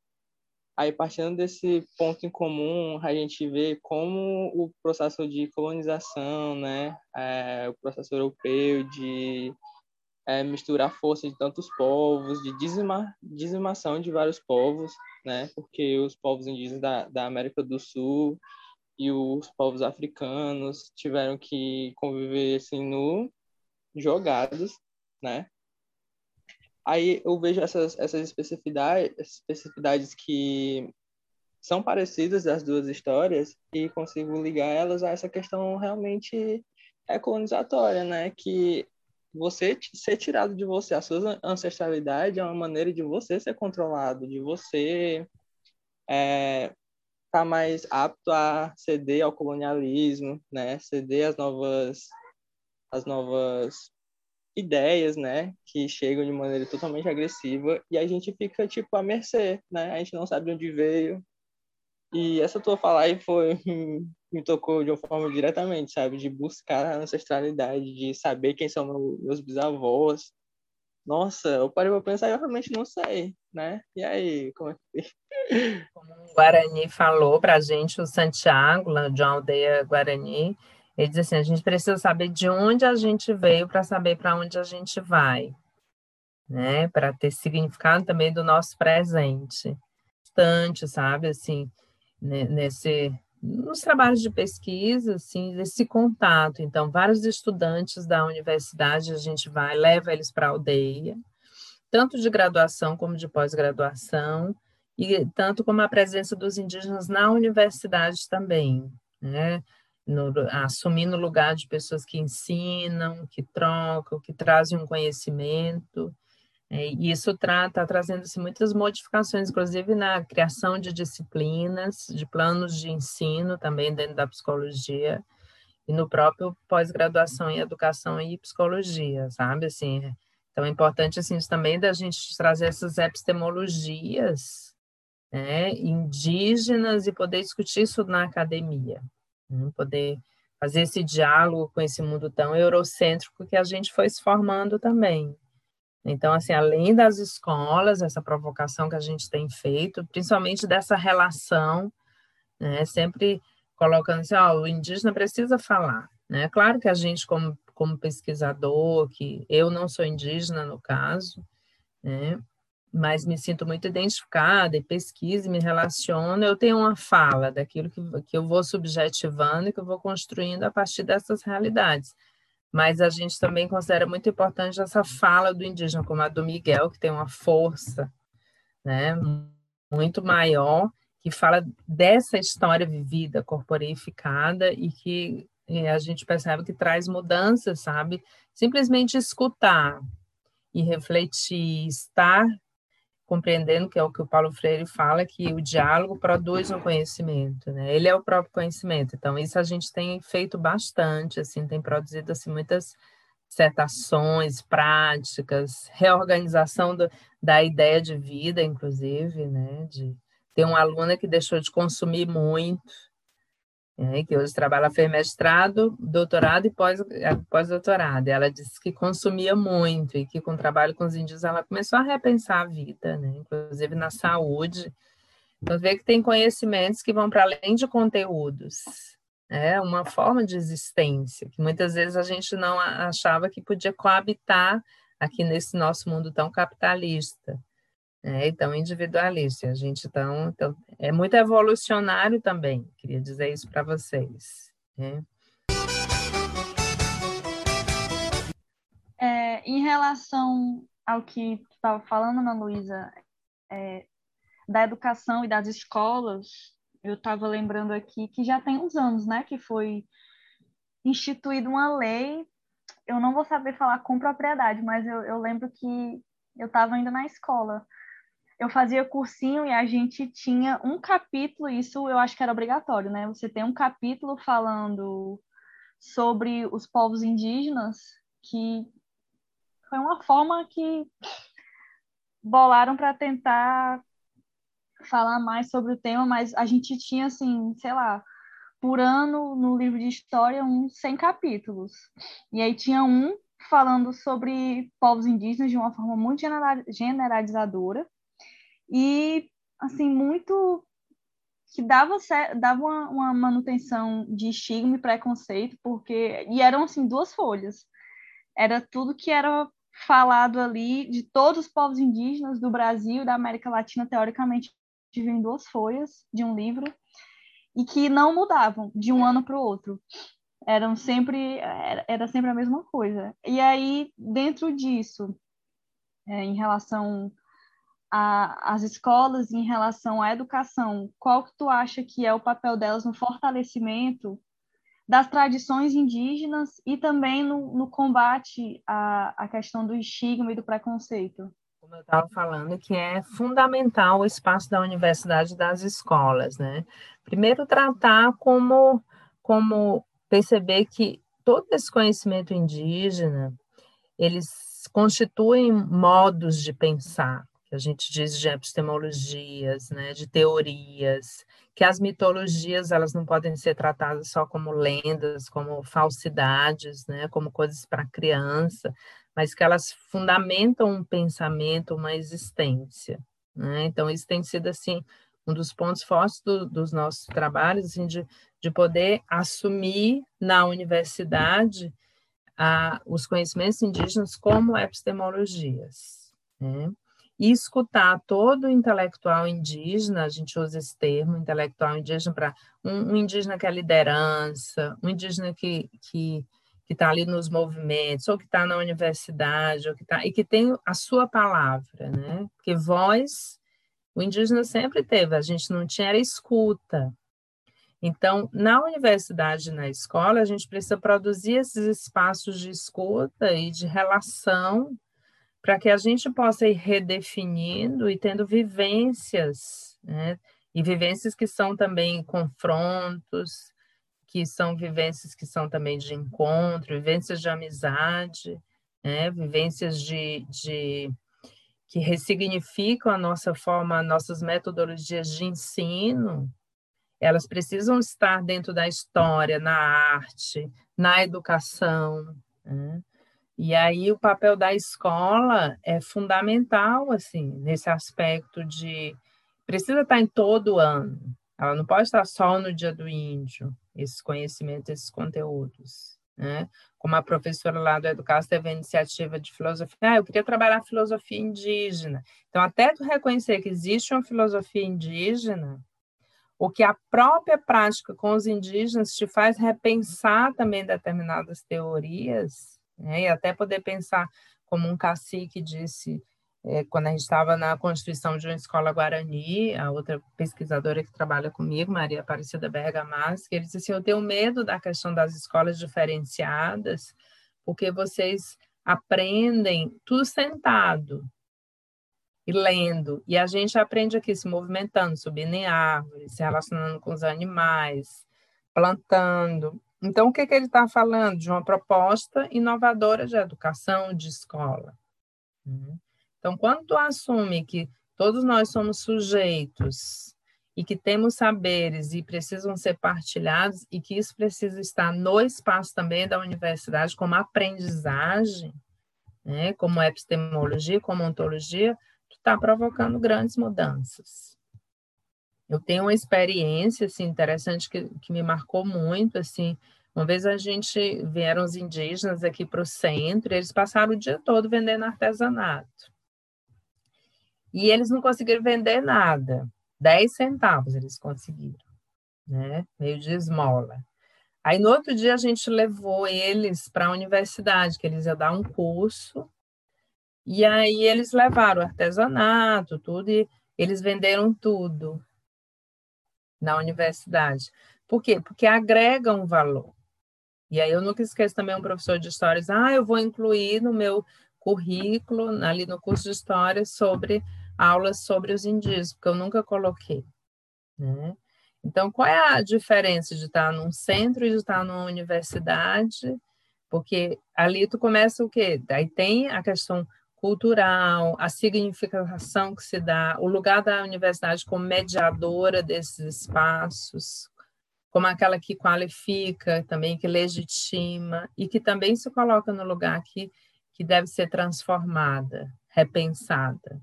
Aí, partindo desse ponto em comum, a gente vê como o processo de colonização, né, é, o processo europeu de é, misturar forças de tantos povos, de dizima, dizimação de vários povos, né, porque os povos indígenas da, da América do Sul e os povos africanos tiveram que conviver assim no jogados, né, Aí eu vejo essas, essas especificidades, especificidades que são parecidas das duas histórias e consigo ligar elas a essa questão realmente é colonizatória, né? Que você ser tirado de você a sua ancestralidade é uma maneira de você ser controlado, de você é, tá mais apto a ceder ao colonialismo, né? Ceder às novas as novas ideias, né, que chegam de maneira totalmente agressiva e a gente fica tipo à mercê, né? A gente não sabe de onde veio. E essa tua fala aí foi me tocou de uma forma diretamente, sabe, de buscar a ancestralidade, de saber quem são meus bisavós, nossa, eu parei para pensar e eu realmente não sei, né? E aí, como é que... Como o Guarani falou para a gente, o Santiago, de uma aldeia Guarani, ele diz assim, a gente precisa saber de onde a gente veio para saber para onde a gente vai, né? Para ter significado também do nosso presente. Bastante, sabe, assim, nesse nos trabalhos de pesquisa, assim, esse contato. Então, vários estudantes da universidade, a gente vai, leva eles para a aldeia, tanto de graduação como de pós-graduação, e tanto como a presença dos indígenas na universidade também, né? No, lugar de pessoas que ensinam, que trocam, que trazem um conhecimento, é, e isso está trazendo-se muitas modificações, inclusive na criação de disciplinas, de planos de ensino também dentro da psicologia, e no próprio pós-graduação em educação e psicologia, sabe? Assim, então é importante assim, também da gente trazer essas epistemologias né, indígenas e poder discutir isso na academia, né? poder fazer esse diálogo com esse mundo tão eurocêntrico que a gente foi se formando também. Então, assim, além das escolas, essa provocação que a gente tem feito, principalmente dessa relação, né, sempre colocando assim, o indígena precisa falar, né? Claro que a gente, como, como pesquisador, que eu não sou indígena no caso, né? Mas me sinto muito identificada e pesquiso e me relaciono, eu tenho uma fala daquilo que, que eu vou subjetivando e que eu vou construindo a partir dessas realidades mas a gente também considera muito importante essa fala do indígena, como a do Miguel, que tem uma força né, muito maior, que fala dessa história vivida, corporificada, e que a gente percebe que traz mudanças, sabe? Simplesmente escutar e refletir, estar compreendendo que é o que o Paulo Freire fala, que o diálogo produz um conhecimento, né? Ele é o próprio conhecimento. Então, isso a gente tem feito bastante, assim, tem produzido assim muitas dissertações, práticas, reorganização do, da ideia de vida, inclusive, né? De ter uma aluna que deixou de consumir muito, é, que hoje trabalha, fez mestrado, doutorado e é, pós-doutorado. Ela disse que consumia muito e que com o trabalho com os índios ela começou a repensar a vida, né? inclusive na saúde. Então, vê que tem conhecimentos que vão para além de conteúdos. É uma forma de existência que muitas vezes a gente não achava que podia coabitar aqui nesse nosso mundo tão capitalista é, então individualista. A gente então, é muito evolucionário também. Queria dizer isso para vocês. Né? É, em relação ao que tu estava falando, Ana Luísa, é, da educação e das escolas, eu estava lembrando aqui que já tem uns anos, né, que foi instituída uma lei. Eu não vou saber falar com propriedade, mas eu, eu lembro que eu estava ainda na escola eu fazia cursinho e a gente tinha um capítulo, isso eu acho que era obrigatório, né? Você tem um capítulo falando sobre os povos indígenas, que foi uma forma que bolaram para tentar falar mais sobre o tema, mas a gente tinha, assim, sei lá, por ano no livro de história, uns 100 capítulos. E aí tinha um falando sobre povos indígenas de uma forma muito generalizadora, e assim muito que dava dava uma, uma, manutenção de estigma e preconceito porque e eram assim duas folhas. Era tudo que era falado ali de todos os povos indígenas do Brasil da América Latina teoricamente em duas folhas de um livro e que não mudavam de um ano para o outro. Eram sempre era, era sempre a mesma coisa. E aí dentro disso é, em relação a, as escolas em relação à educação, qual que tu acha que é o papel delas no fortalecimento das tradições indígenas e também no, no combate à, à questão do estigma e do preconceito? Como eu estava falando, que é fundamental o espaço da universidade e das escolas, né? Primeiro, tratar como, como perceber que todo esse conhecimento indígena, eles constituem modos de pensar, a gente diz de epistemologias, né, de teorias, que as mitologias elas não podem ser tratadas só como lendas, como falsidades, né, como coisas para criança, mas que elas fundamentam um pensamento, uma existência. Né? Então, isso tem sido, assim, um dos pontos fortes do, dos nossos trabalhos, assim, de, de poder assumir na universidade a, os conhecimentos indígenas como epistemologias. Né? E escutar todo intelectual indígena, a gente usa esse termo, intelectual indígena, para um, um, indígena que é liderança, um indígena que, que que está ali nos movimentos, ou que está na universidade, ou que tá, e que tem a sua palavra, né? Porque voz, o indígena sempre teve, a gente não tinha era escuta. Então, na universidade, na escola, a gente precisa produzir esses espaços de escuta e de relação para que a gente possa ir redefinindo e tendo vivências, né? E vivências que são também confrontos, que são vivências que são também de encontro, vivências de amizade, né? vivências de, de que ressignificam a nossa forma, nossas metodologias de ensino, elas precisam estar dentro da história, na arte, na educação. Né? E aí o papel da escola é fundamental, assim, nesse aspecto de precisa estar em todo ano. Ela não pode estar só no dia do índio, esses conhecimentos, esses conteúdos. Né? Como a professora lá do Educação teve a iniciativa de filosofia, ah, eu queria trabalhar filosofia indígena. Então, até tu reconhecer que existe uma filosofia indígena, o que a própria prática com os indígenas te faz repensar também determinadas teorias, né? e até poder pensar, como um cacique disse, é, quando a gente estava na constituição de uma escola Guarani, a outra pesquisadora que trabalha comigo, Maria Aparecida Bergamaschi, ele disse assim, eu tenho medo da questão das escolas diferenciadas, porque vocês aprendem tudo sentado e lendo, e a gente aprende aqui se movimentando, subindo em árvores, se relacionando com os animais, plantando. Então, o que, que ele está falando? De uma proposta inovadora de educação, de escola. Uhum. Então, quando tu assume que todos nós somos sujeitos e que temos saberes e precisam ser partilhados e que isso precisa estar no espaço também da universidade como aprendizagem, né, como epistemologia, como ontologia, tu está provocando grandes mudanças. Eu tenho uma experiência assim, interessante que, que me marcou muito, assim, uma vez a gente vieram os indígenas aqui para o centro, e eles passaram o dia todo vendendo artesanato. E eles não conseguiram vender nada. 10 centavos eles conseguiram, né? Meio de esmola. Aí no outro dia a gente levou eles para a universidade, que eles iam dar um curso. E aí eles levaram artesanato, tudo, e eles venderam tudo na universidade. Por quê? Porque agrega um valor. E aí eu nunca esqueço também um professor de histórias, ah, eu vou incluir no meu currículo, ali no curso de história, sobre aulas sobre os indígenas, porque eu nunca coloquei. Né? Então, qual é a diferença de estar num centro e de estar numa universidade? Porque ali tu começa o quê? Daí tem a questão cultural, a significação que se dá, o lugar da universidade como mediadora desses espaços, como aquela que qualifica também, que legitima e que também se coloca no lugar que, que deve ser transformada, repensada.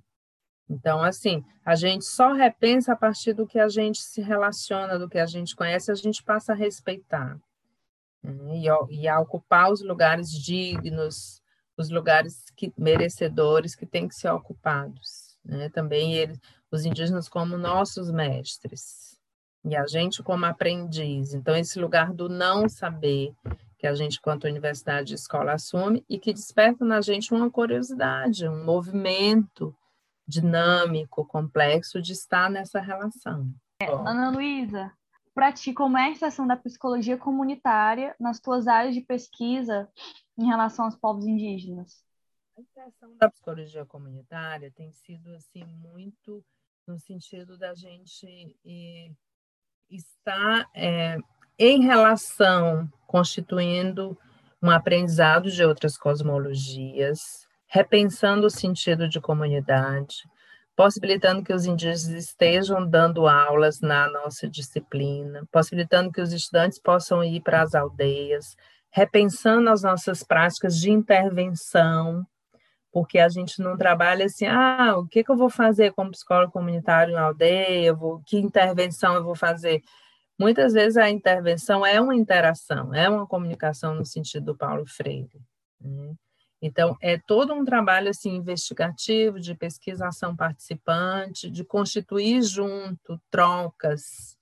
Então, assim, a gente só repensa a partir do que a gente se relaciona, do que a gente conhece, a gente passa a respeitar. Né? E, e a ocupar os lugares dignos, os lugares que, merecedores que têm que ser ocupados. Né? Também eles, os indígenas como nossos mestres. E a gente como aprendiz. Então, esse lugar do não saber, que a gente, quanto universidade e escola, assume, e que desperta na gente uma curiosidade, um movimento, dinâmico, complexo de estar nessa relação. É, Ana Luísa, para ti, como é a situação da psicologia comunitária nas tuas áreas de pesquisa em relação aos povos indígenas? A situação da psicologia comunitária tem sido assim muito no sentido da gente eh, estar é, em relação, constituindo um aprendizado de outras cosmologias, repensando o sentido de comunidade, possibilitando que os indígenas estejam dando aulas na nossa disciplina, possibilitando que os estudantes possam ir para as aldeias, repensando as nossas práticas de intervenção, porque a gente não trabalha assim, ah, o que, que eu vou fazer como psicólogo comunitário na aldeia, vou, que intervenção eu vou fazer? Muitas vezes a intervenção é uma interação, é uma comunicação no sentido do Paulo Freire. Né? Então, é todo um trabalho assim, investigativo, de pesquisação participante, de constituir junto trocas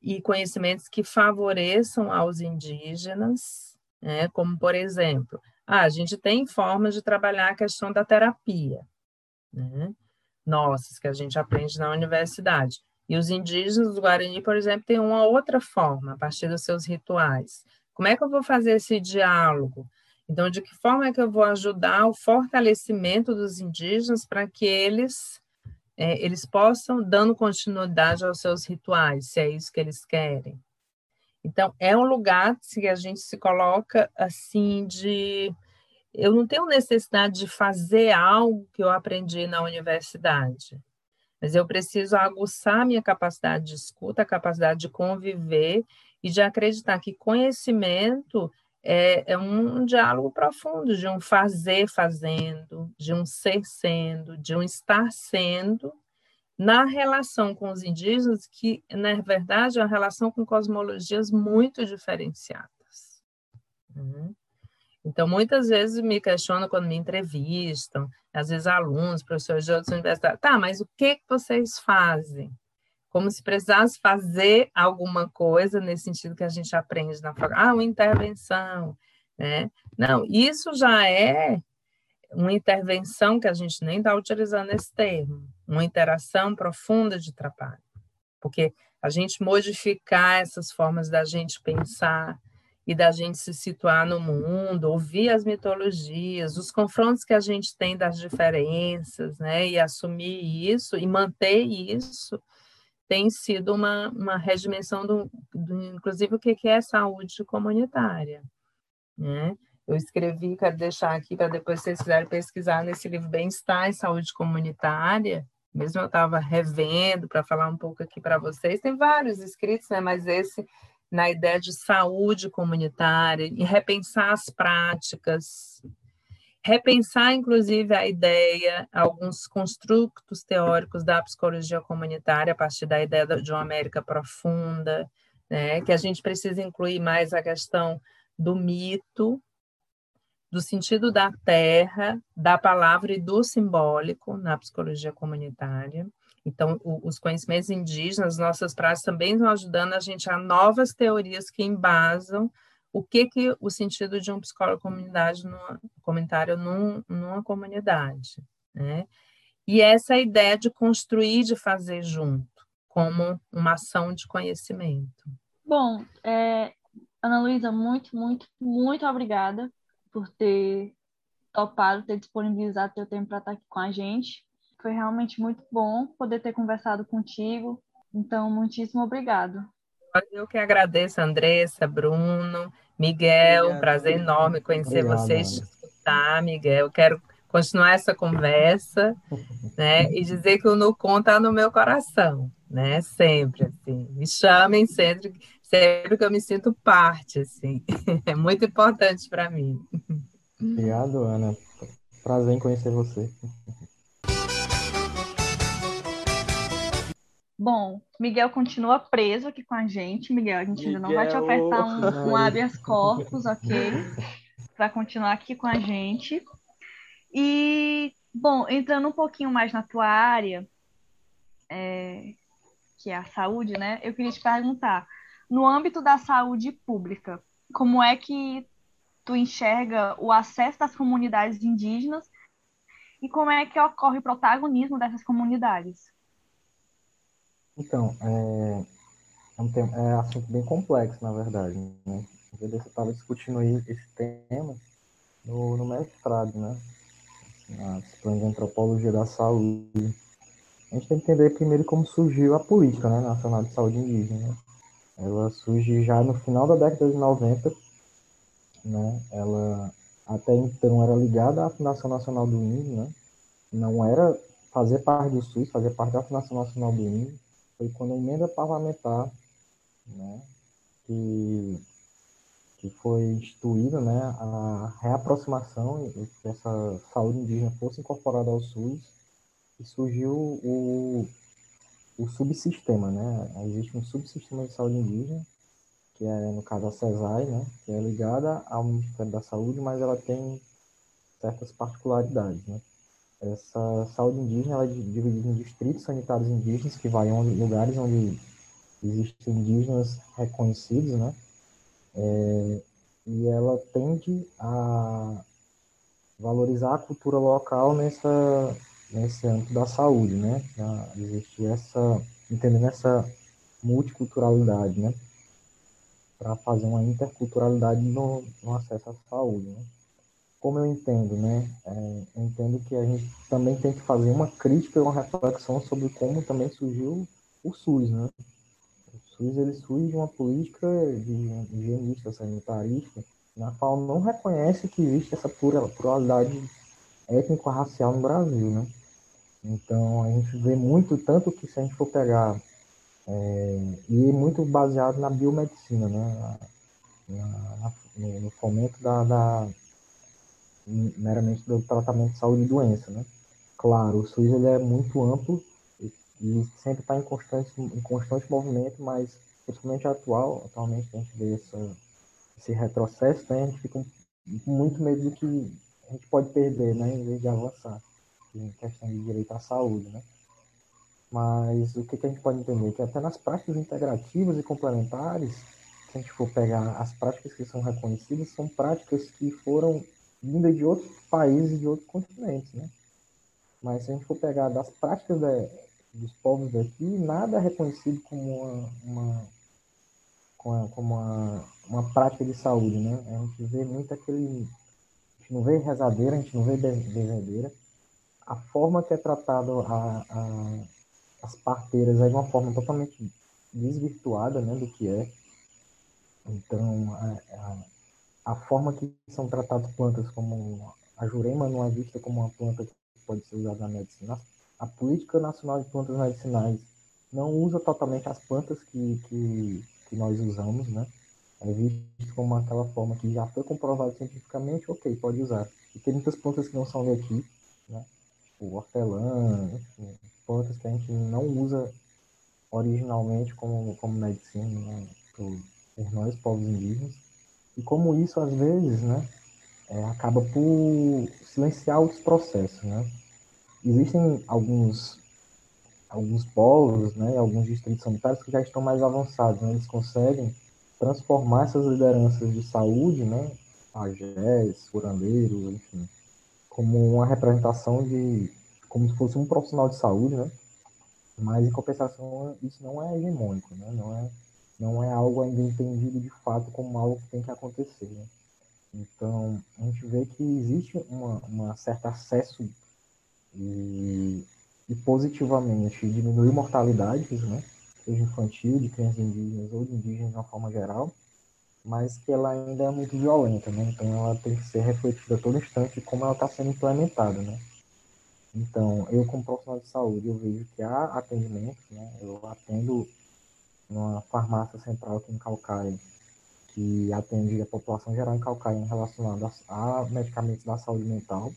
e conhecimentos que favoreçam aos indígenas, né? como, por exemplo, ah, a gente tem formas de trabalhar a questão da terapia, né? nossas, que a gente aprende na universidade. E os indígenas do Guarani, por exemplo, têm uma outra forma, a partir dos seus rituais. Como é que eu vou fazer esse diálogo? Então, de que forma é que eu vou ajudar o fortalecimento dos indígenas para que eles é, eles possam dando continuidade aos seus rituais, se é isso que eles querem. Então, é um lugar que a gente se coloca assim de eu não tenho necessidade de fazer algo que eu aprendi na universidade, mas eu preciso aguçar minha capacidade de escuta, a capacidade de conviver e de acreditar que conhecimento é, é um diálogo profundo de um fazer fazendo, de um ser sendo, de um estar sendo, na relação com os indígenas, que, na verdade, é uma relação com cosmologias muito diferenciadas. Uhum. Então, muitas vezes me questionam quando me entrevistam, às vezes alunos, professores de outras universidades, tá, mas o que, que vocês fazem? como se precisasse fazer alguma coisa nesse sentido que a gente aprende na faculdade, ah, uma intervenção, né? Não, isso já é uma intervenção que a gente nem está utilizando esse termo, uma interação profunda de trabalho, porque a gente modificar essas formas da gente pensar e da gente se situar no mundo, ouvir as mitologias, os confrontos que a gente tem das diferenças, né, e assumir isso e manter isso, tem sido uma, uma redimensão do, do inclusive o que é saúde comunitária, né? Eu escrevi, quero deixar aqui para depois vocês quiserem pesquisar nesse livro Bem-Estar e Saúde Comunitária, mesmo eu estava revendo para falar um pouco aqui para vocês, tem vários escritos, né? mas esse na ideia de saúde comunitária e repensar as práticas, repensar, inclusive, a ideia, alguns construtos teóricos da psicologia comunitária a partir da ideia de uma América profunda, né? que a gente precisa incluir mais a questão do mito, do sentido da terra, da palavra e do simbólico na psicologia comunitária. Então, os conhecimentos indígenas, nossas práticas também estão ajudando a gente a novas teorias que embasam o que que o sentido de um psicólogo comunidade numa, comunitário num, numa comunidade, né? E essa ideia de construir, de fazer junto, como uma ação de conhecimento. Bom, é, Ana Luísa, muito, muito, muito obrigada por ter topado, ter disponibilizado seu tempo para estar aqui com a gente. Foi realmente muito bom poder ter conversado contigo. Então, muitíssimo obrigado. Eu que agradeço, Andressa, Bruno, Miguel, Obrigado. prazer enorme conhecer Obrigado, vocês, escutar, Miguel. Quero continuar essa conversa, né? E dizer que o Nucon está no meu coração, né? Sempre, assim. Me chamem sempre, sempre que eu me sinto parte, assim. É muito importante para mim. Obrigado, Ana. Prazer em conhecer você. Bom, Miguel continua preso aqui com a gente. Miguel, a gente Miguel... ainda não vai te ofertar um, um habeas corpus, ok? Para continuar aqui com a gente. E, bom, entrando um pouquinho mais na tua área, é, que é a saúde, né? Eu queria te perguntar, no âmbito da saúde pública, como é que tu enxerga o acesso das comunidades indígenas e como é que ocorre o protagonismo dessas comunidades? Então, é, é um tema, é assunto bem complexo, na verdade. Né? Eu estava discutindo esse tema no, no mestrado, né? Na disciplina de antropologia da saúde. A gente tem que entender primeiro como surgiu a política né, nacional de saúde indígena. Né? Ela surge já no final da década de 90. Né? Ela até então era ligada à Fundação Nacional do Índio, né? não era fazer parte do SUS, fazer parte da Fundação Nacional do Índio foi quando a emenda parlamentar, né, que, que foi instituída né, a reaproximação e que essa saúde indígena fosse incorporada ao SUS e surgiu o, o subsistema, né? Existe um subsistema de saúde indígena, que é, no caso, a CESAI, né? Que é ligada ao Ministério da Saúde, mas ela tem certas particularidades, né? Essa saúde indígena ela é dividida em distritos sanitários indígenas, que vai em lugares onde existem indígenas reconhecidos, né? É, e ela tende a valorizar a cultura local nessa, nesse âmbito da saúde, né? Existe essa, entendendo essa multiculturalidade, né? Para fazer uma interculturalidade no, no, acesso à saúde, né? Como eu entendo, né? É, eu entendo que a gente também tem que fazer uma crítica e uma reflexão sobre como também surgiu o SUS, né? SUS ele surge de uma política de higienista sanitarista, na qual não reconhece que existe essa pluralidade étnico-racial no Brasil, né? Então, a gente vê muito, tanto que se a gente for pegar, é, e muito baseado na biomedicina, né? Na, na, no, fomento da, da, meramente do tratamento de saúde e doença, né? Claro, o SUS ele é muito amplo e sempre está em constante, em constante movimento, mas principalmente atual, atualmente a gente vê essa, esse retrocesso, né, a gente fica com muito medo do que a gente pode perder, né, em vez de avançar em questão de direito à saúde, né. Mas o que, que a gente pode entender? Que até nas práticas integrativas e complementares, se a gente for pegar as práticas que são reconhecidas, são práticas que foram vindas de outros países, de outros continentes, né. Mas se a gente for pegar das práticas da, dos povos daqui, nada é reconhecido como uma, uma como uma, uma prática de saúde, né? A gente vê muito aquele. A gente não vê rezadeira, a gente não vê bezedeira. A forma que é tratado a, a, as parteiras é de uma forma totalmente desvirtuada né, do que é. Então, a, a, forma que são tratadas plantas como a jurema não é vista como uma planta que pode ser usada na medicina a Política Nacional de Plantas Medicinais não usa totalmente as plantas que, que, que nós usamos, né? É visto como aquela forma que já foi comprovado cientificamente, ok, pode usar. E tem muitas plantas que não são daqui, né? O hortelã, enfim, plantas que a gente não usa originalmente como, como medicina né? por, nós, povos indígenas. E como isso, às vezes, né, é, acaba por silenciar outros processos, né? existem alguns alguns polos, né, alguns distritos sanitários que já estão mais avançados, né, eles conseguem transformar essas lideranças de saúde, né, pajés, curandeiros, enfim, como uma representação de, como se fosse um profissional de saúde, né, mas em compensação isso não é hegemônico, né, não é, não é algo ainda entendido de fato como algo que tem que acontecer, né. Então, a gente vê que existe uma, uma certo acesso e, e positivamente diminuir mortalidades, né? seja infantil, de crianças indígenas ou de indígenas de uma forma geral, mas que ela ainda é muito violenta, né? Então ela tem que ser refletida a todo instante como ela está sendo implementada, né? Então, eu como profissional de saúde, eu vejo que há atendimento, né? Eu atendo numa farmácia central aqui em Calcaia, que atende a população geral em Calcaia relacionada a medicamentos da saúde mental,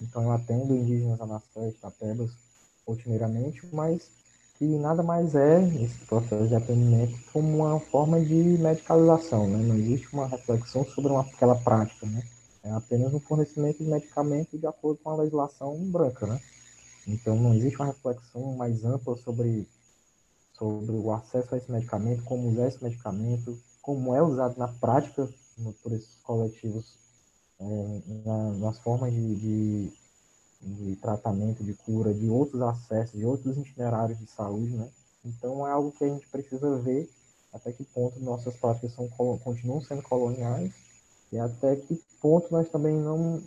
então eu atendo indígenas anassés, tapebas, rotineiramente, mas que nada mais é esse processo de atendimento como uma forma de medicalização, né? Não existe uma reflexão sobre uma, aquela prática, né? É apenas um fornecimento de medicamento de acordo com a legislação branca, né? Então não existe uma reflexão mais ampla sobre sobre o acesso a esse medicamento, como usar esse medicamento, como é usado na prática no, por esses coletivos é, na, nas formas de, de, de, tratamento, de cura, de outros acessos, de outros itinerários de saúde, né? Então é algo que a gente precisa ver até que ponto nossas práticas são, continuam sendo coloniais e até que ponto nós também não,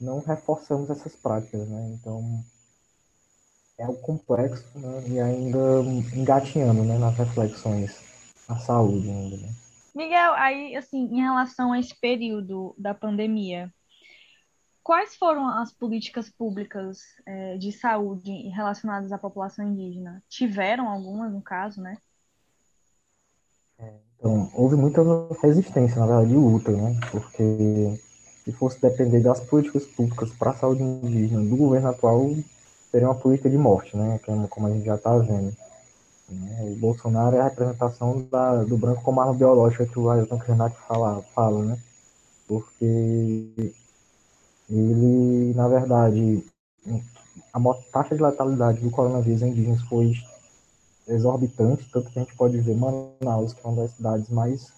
não reforçamos essas práticas, né? Então é algo complexo né? e ainda engatinhando né, nas reflexões a saúde ainda, né? Miguel, aí, assim, em relação a esse período da pandemia, quais foram as políticas públicas é, de saúde relacionadas à população indígena? Tiveram algumas, no caso, né? Então, houve muita resistência, na verdade, de luta, né? Porque se fosse depender das políticas públicas para a saúde indígena do governo atual, seria uma política de morte, né? É como a gente já está vendo. Né? O Bolsonaro é a representação da, do branco como arma biológica que o Ailton Krenak fala, fala, né? Porque ele, na verdade, a taxa de letalidade do coronavírus em indígenas foi exorbitante, tanto que a gente pode ver Manaus, que é uma das cidades mais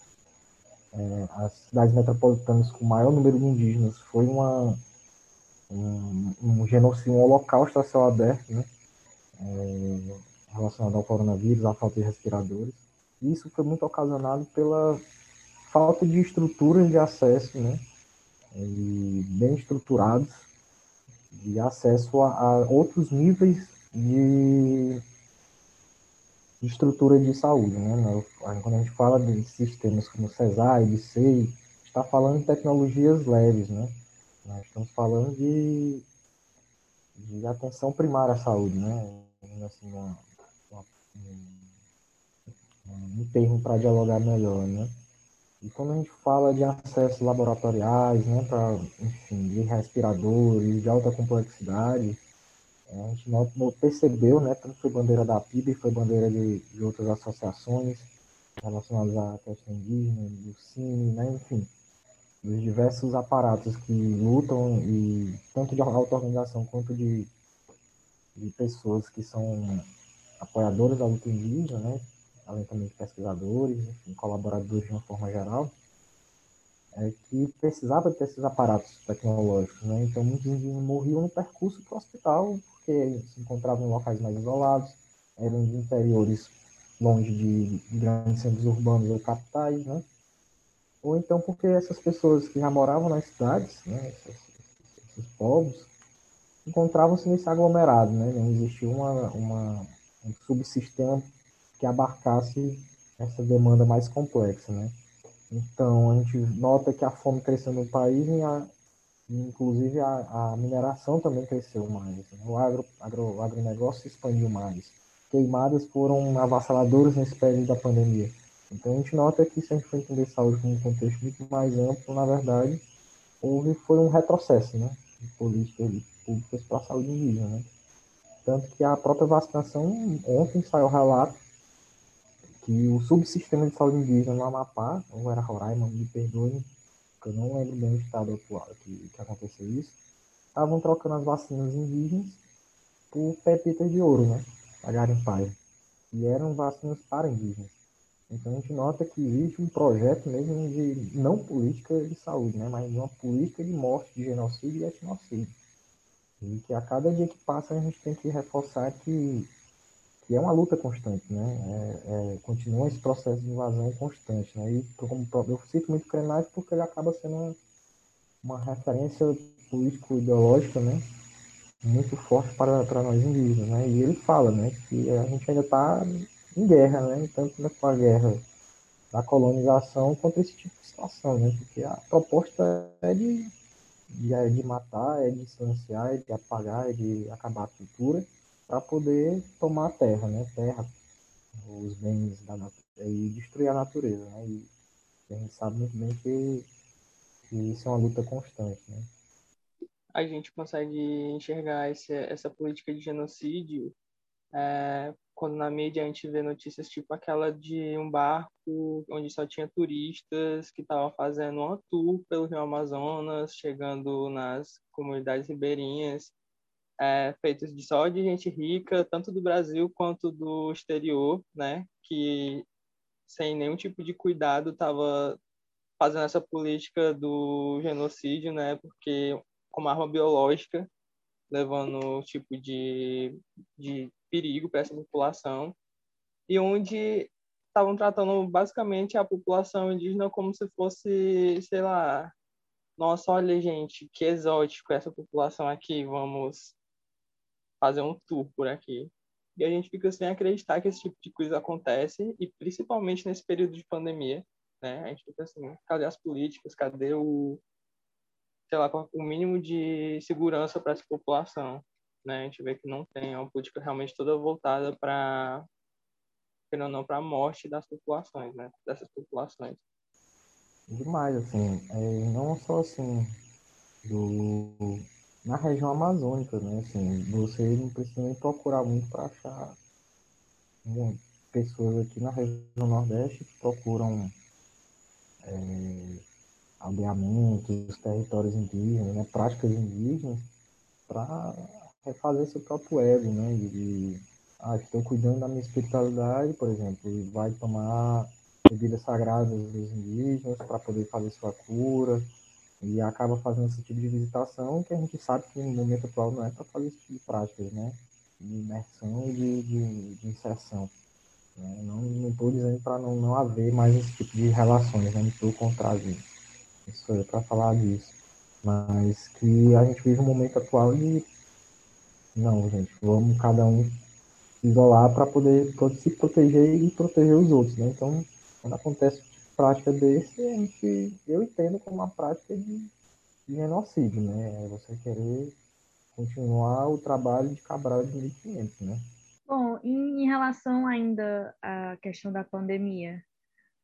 é, as cidades metropolitanas com maior número de indígenas, foi uma um, um genocídio, um holocausto a céu aberto, né? É, relacionado ao coronavírus, à falta de respiradores. Isso foi muito ocasionado pela falta de estruturas de acesso, né? E bem estruturados, de acesso a, a outros níveis de de estrutura de saúde. Né? Quando a gente fala de sistemas como CESAR e SEI, está falando de tecnologias leves. Né? Nós estamos falando de, de atenção primária à saúde, né? assim, uma, uma, um, um termo para dialogar melhor. Né? E quando a gente fala de acessos laboratoriais, né, para, enfim, de respiradores de alta complexidade, a gente não, percebeu, né, tanto foi bandeira da PIB, foi bandeira de, de outras associações relacionadas à questão indígena, do CIMI, né, enfim, dos diversos aparatos que lutam, e tanto de auto-organização quanto de, de pessoas que são apoiadores da luta indígena, né, além também de pesquisadores, enfim, colaboradores de uma forma geral, é que precisava ter esses aparatos tecnológicos, né? Então muitos indígenas morriam no percurso para o hospital porque se encontravam em locais mais isolados, eram de interiores longe de, grandes centros urbanos ou capitais, né? Ou então porque essas pessoas que já moravam nas cidades, né, esses, esses povos, encontravam-se nesse aglomerado, né? Não existia uma, uma, um subsistema que abarcasse essa demanda mais complexa, né? Então, a gente nota que a fome cresceu no país e a, Inclusive a, a mineração também cresceu mais. Né? O, agro, agro, agronegócio se expandiu mais. Queimadas foram avassaladoras nesse período da pandemia. Então a gente nota que se a gente for entender saúde como um contexto muito mais amplo, na verdade, houve foi um retrocesso, né? De políticas públicas para a saúde indígena, né? Tanto que a própria vacinação, ontem saiu o relato que o subsistema de saúde indígena no Amapá, ou era Roraima, me perdoe, que eu não lembro bem o estado atual que, que aconteceu isso, estavam trocando as vacinas indígenas por pepitas de ouro, né? Para garimpagem. E eram vacinas para indígenas. Então a gente nota que existe um projeto mesmo de não política de saúde, né? Mas uma política de morte, de genocídio e etnocídio. E que a cada dia que passa a gente tem que reforçar que que é uma luta constante, né? É, é, continua esse processo de invasão constante, né? E como eu cito muito Krenak porque ele acaba sendo uma, uma referência político-ideológica, né? Muito forte para, para nós indígenas, né? E ele fala, né? Que a gente ainda está em guerra, né? Tanto com a guerra da colonização contra esse tipo de situação, né? Porque a proposta é de, de, é de matar, é de silenciar, é de apagar, é de acabar a cultura para poder tomar a terra, né? Terra, os bens da e destruir a natureza, né? E a gente sabe muito bem que, que isso é uma luta constante, né? A gente consegue enxergar esse, essa política de genocídio é, quando na mídia a gente vê notícias tipo aquela de um barco onde só tinha turistas que estavam fazendo uma tour pelo Rio Amazonas, chegando nas comunidades ribeirinhas é, feitos de só de gente rica, tanto do Brasil quanto do exterior, né? Que sem nenhum tipo de cuidado estava fazendo essa política do genocídio, né? Porque como arma biológica, levando tipo de, de perigo para essa população e onde estavam tratando basicamente a população indígena como se fosse, sei lá, nossa, olha gente, que exótico essa população aqui, vamos fazer um tour por aqui. E a gente fica sem acreditar que esse tipo de coisa acontece, e principalmente nesse período de pandemia, né? A gente fica assim, cadê as políticas? Cadê o, sei lá, o mínimo de segurança para essa população? Né? A gente vê que não tem é uma política realmente toda voltada para ou não, para a morte das populações, né? Dessas populações. Demais, assim, é, não só assim, do, na região amazônica, né? Assim, você não precisa nem procurar muito para achar pessoas aqui na região Nordeste que procuram é, aldeamentos, territórios indígenas, né? práticas indígenas, para refazer seu próprio ego, né? De, de, ah, estou cuidando da minha espiritualidade, por exemplo, e vai tomar bebidas sagradas dos indígenas para poder fazer sua cura e acaba fazendo esse tipo de visitação que a gente sabe que no momento atual não é para fazer esse tipo de práticas, né? De imersão e de, de, de inserção. Né? Não estou dizendo para não, não haver mais esse tipo de relações, né? Pelo contrário, isso é para falar disso. Mas que a gente vive um momento atual de não, gente, vamos cada um isolar para poder se proteger e proteger os outros, né? Então, quando acontece prática desse, a gente, eu entendo como uma prática de, de genocídio, né? É você querer continuar o trabalho de Cabral de 1500, né? Bom, em, relação ainda à questão da pandemia,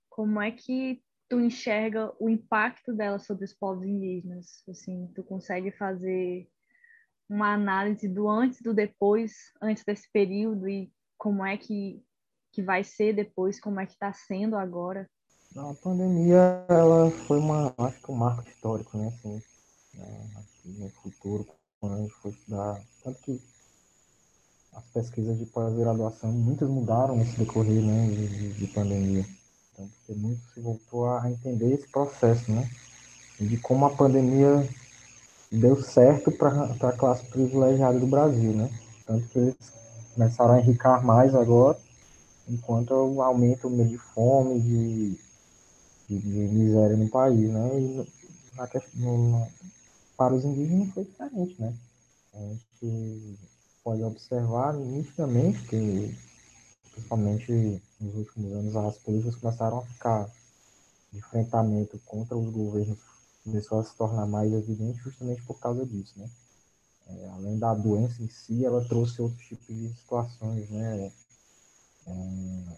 como é que tu enxerga o impacto dela sobre os povos indígenas? Assim, tu consegue fazer uma análise do antes do depois, antes desse período e como é que, que vai ser depois, como é que está sendo agora? A pandemia, ela foi uma, acho que um marco histórico, né, assim, né, no futuro, quando a gente for estudar, tanto que as pesquisas de pós-graduação, muitas mudaram nesse decorrer, né, de, de pandemia, então, porque muito se voltou a entender esse processo, né, de como a pandemia deu certo para a classe privilegiada do Brasil, né, tanto que eles começaram a enricar mais agora, enquanto aumenta o meio de fome, de de, de miséria no país, né? E na questão, para os indígenas foi diferente, né? A gente pode observar nitidamente que, principalmente nos últimos anos, as políticas começaram a ficar de enfrentamento contra os governos começou a se tornar mais evidente justamente por causa disso, né? É, além da doença em si, ela trouxe outros tipos de situações, né? É,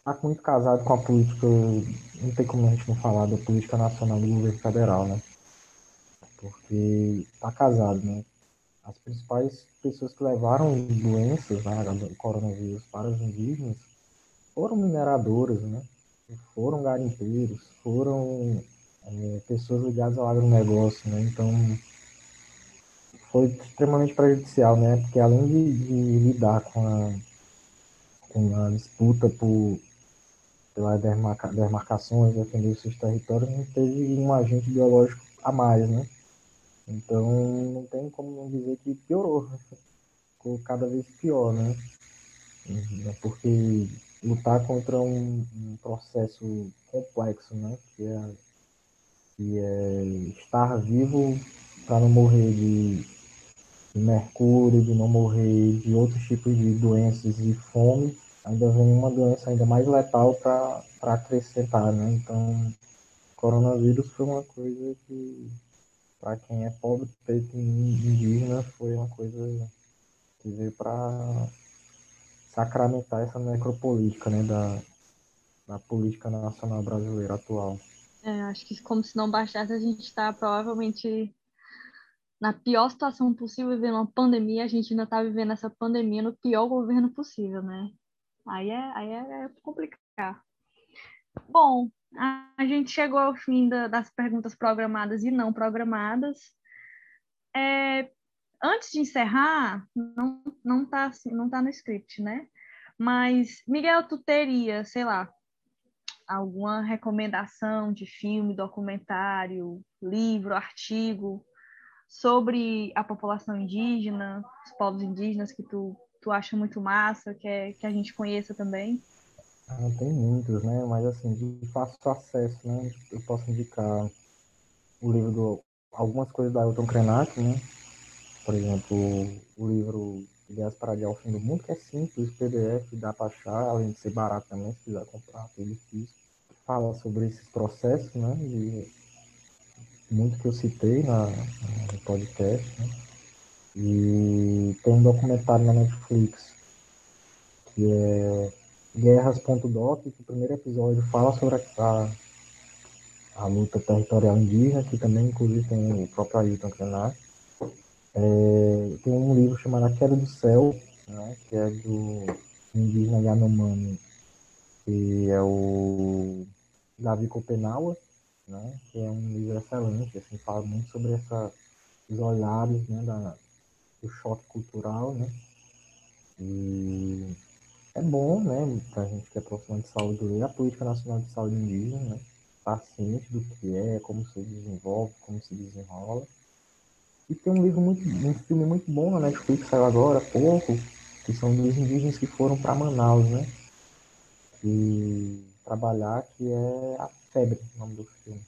está muito casado com a política, não tem como a gente não falar da política nacional do governo federal, né? Porque está casado, né? As principais pessoas que levaram doenças, né, coronavírus para os indígenas foram mineradoras, né? Foram garimpeiros, foram é, pessoas ligadas ao agronegócio, né? Então foi extremamente prejudicial, né? Porque além de, de lidar com a, com a disputa por pelas demarca, demarcações, defender seus territórios, não teve um agente biológico a mais, né? Então, não tem como não dizer que piorou, ficou cada vez pior, né? É porque lutar contra um, um processo complexo, né? Que é, que é estar vivo para não morrer de, de mercúrio, de não morrer de outros tipos de doenças e fome, ainda vem uma doença ainda mais letal para acrescentar, né? Então, coronavírus foi uma coisa que, para quem é pobre, preto e indígena, foi uma coisa que veio para sacramentar essa necropolítica, né? Da, da política nacional brasileira atual. É, acho que como se não bastasse, a gente está provavelmente na pior situação possível, vivendo uma pandemia, a gente ainda está vivendo essa pandemia no pior governo possível, né? Aí é, aí é, é complicado. Bom, a, gente chegou ao fim da, das perguntas programadas e não programadas. É, antes de encerrar, não, não, tá, assim, não tá no script, né? Mas, Miguel, tu teria, sei lá, alguma recomendação de filme, documentário, livro, artigo sobre a população indígena, os povos indígenas que tu tu acha muito massa, que, é, que a gente conheça também? Ah, tem muitos, né? Mas assim, de fácil acesso, né? Eu posso indicar o livro do. algumas coisas da Elton Krenak, né? Por exemplo, o livro Ideias para Adiar o Fim do Mundo, que é simples, PDF, dá para achar, além de ser barato também, se quiser comprar, é difícil. Fala sobre esses processos, né? De, muito que eu citei na, no podcast, né? E tem um documentário na Netflix que é Guerras.doc, que o primeiro episódio fala sobre a, a, luta territorial indígena, que também, inclusive, tem o próprio Ailton Krenar. É, tem um livro chamado A Queda do Céu, né, que é do indígena Yanomami, que é o Davi Copenaua, né, que é um livro excelente, assim, fala muito sobre essa, os olhares né, da, do choque cultural, né, e é bom, né, para a gente que é profissional de saúde, ler a Política Nacional de Saúde Indígena, né, estar tá do que é, como se desenvolve, como se desenrola. E tem um livro muito, um filme muito bom na Netflix, saiu agora há pouco, que são dos indígenas que foram para Manaus, né, e trabalhar, que é A Febre, o nome do filme.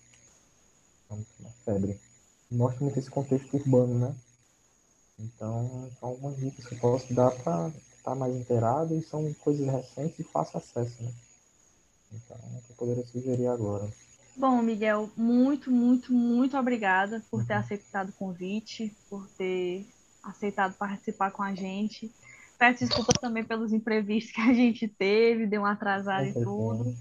O nome do filme é Febre. Mostra muito esse contexto urbano, né, então, são algumas dicas que eu posso dar para estar mais inteirado e são coisas recentes e fácil acesso, né? Então, é o que eu poderia sugerir agora. Bom, Miguel, muito, muito, muito obrigada por ter uhum. aceitado o convite, por ter aceitado participar com a gente. Peço desculpa também pelos imprevistos que a gente teve, deu um atrasado e tudo.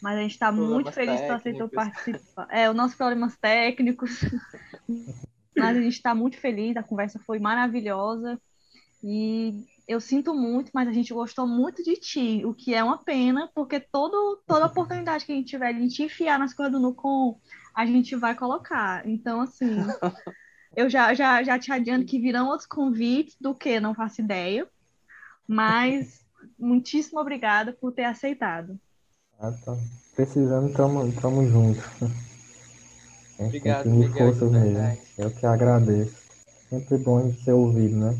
Mas a gente está muito feliz que você aceitou participar. É, os nossos problemas técnicos. Mas a gente está muito feliz, a conversa foi maravilhosa. E eu sinto muito, mas a gente gostou muito de ti, o que é uma pena, porque todo, toda oportunidade que a gente tiver de te enfiar nas coisas do Nucom, a gente vai colocar. Então, assim, eu já, já, já te adianto que virão outros convites, do que não faço ideia. Mas muitíssimo obrigada por ter aceitado. Ah, tá. Precisando, tamo, tamo junto. Obrigado, Miguel. Forças mesmo. Eu que agradeço. Sempre bom ser ouvido, né?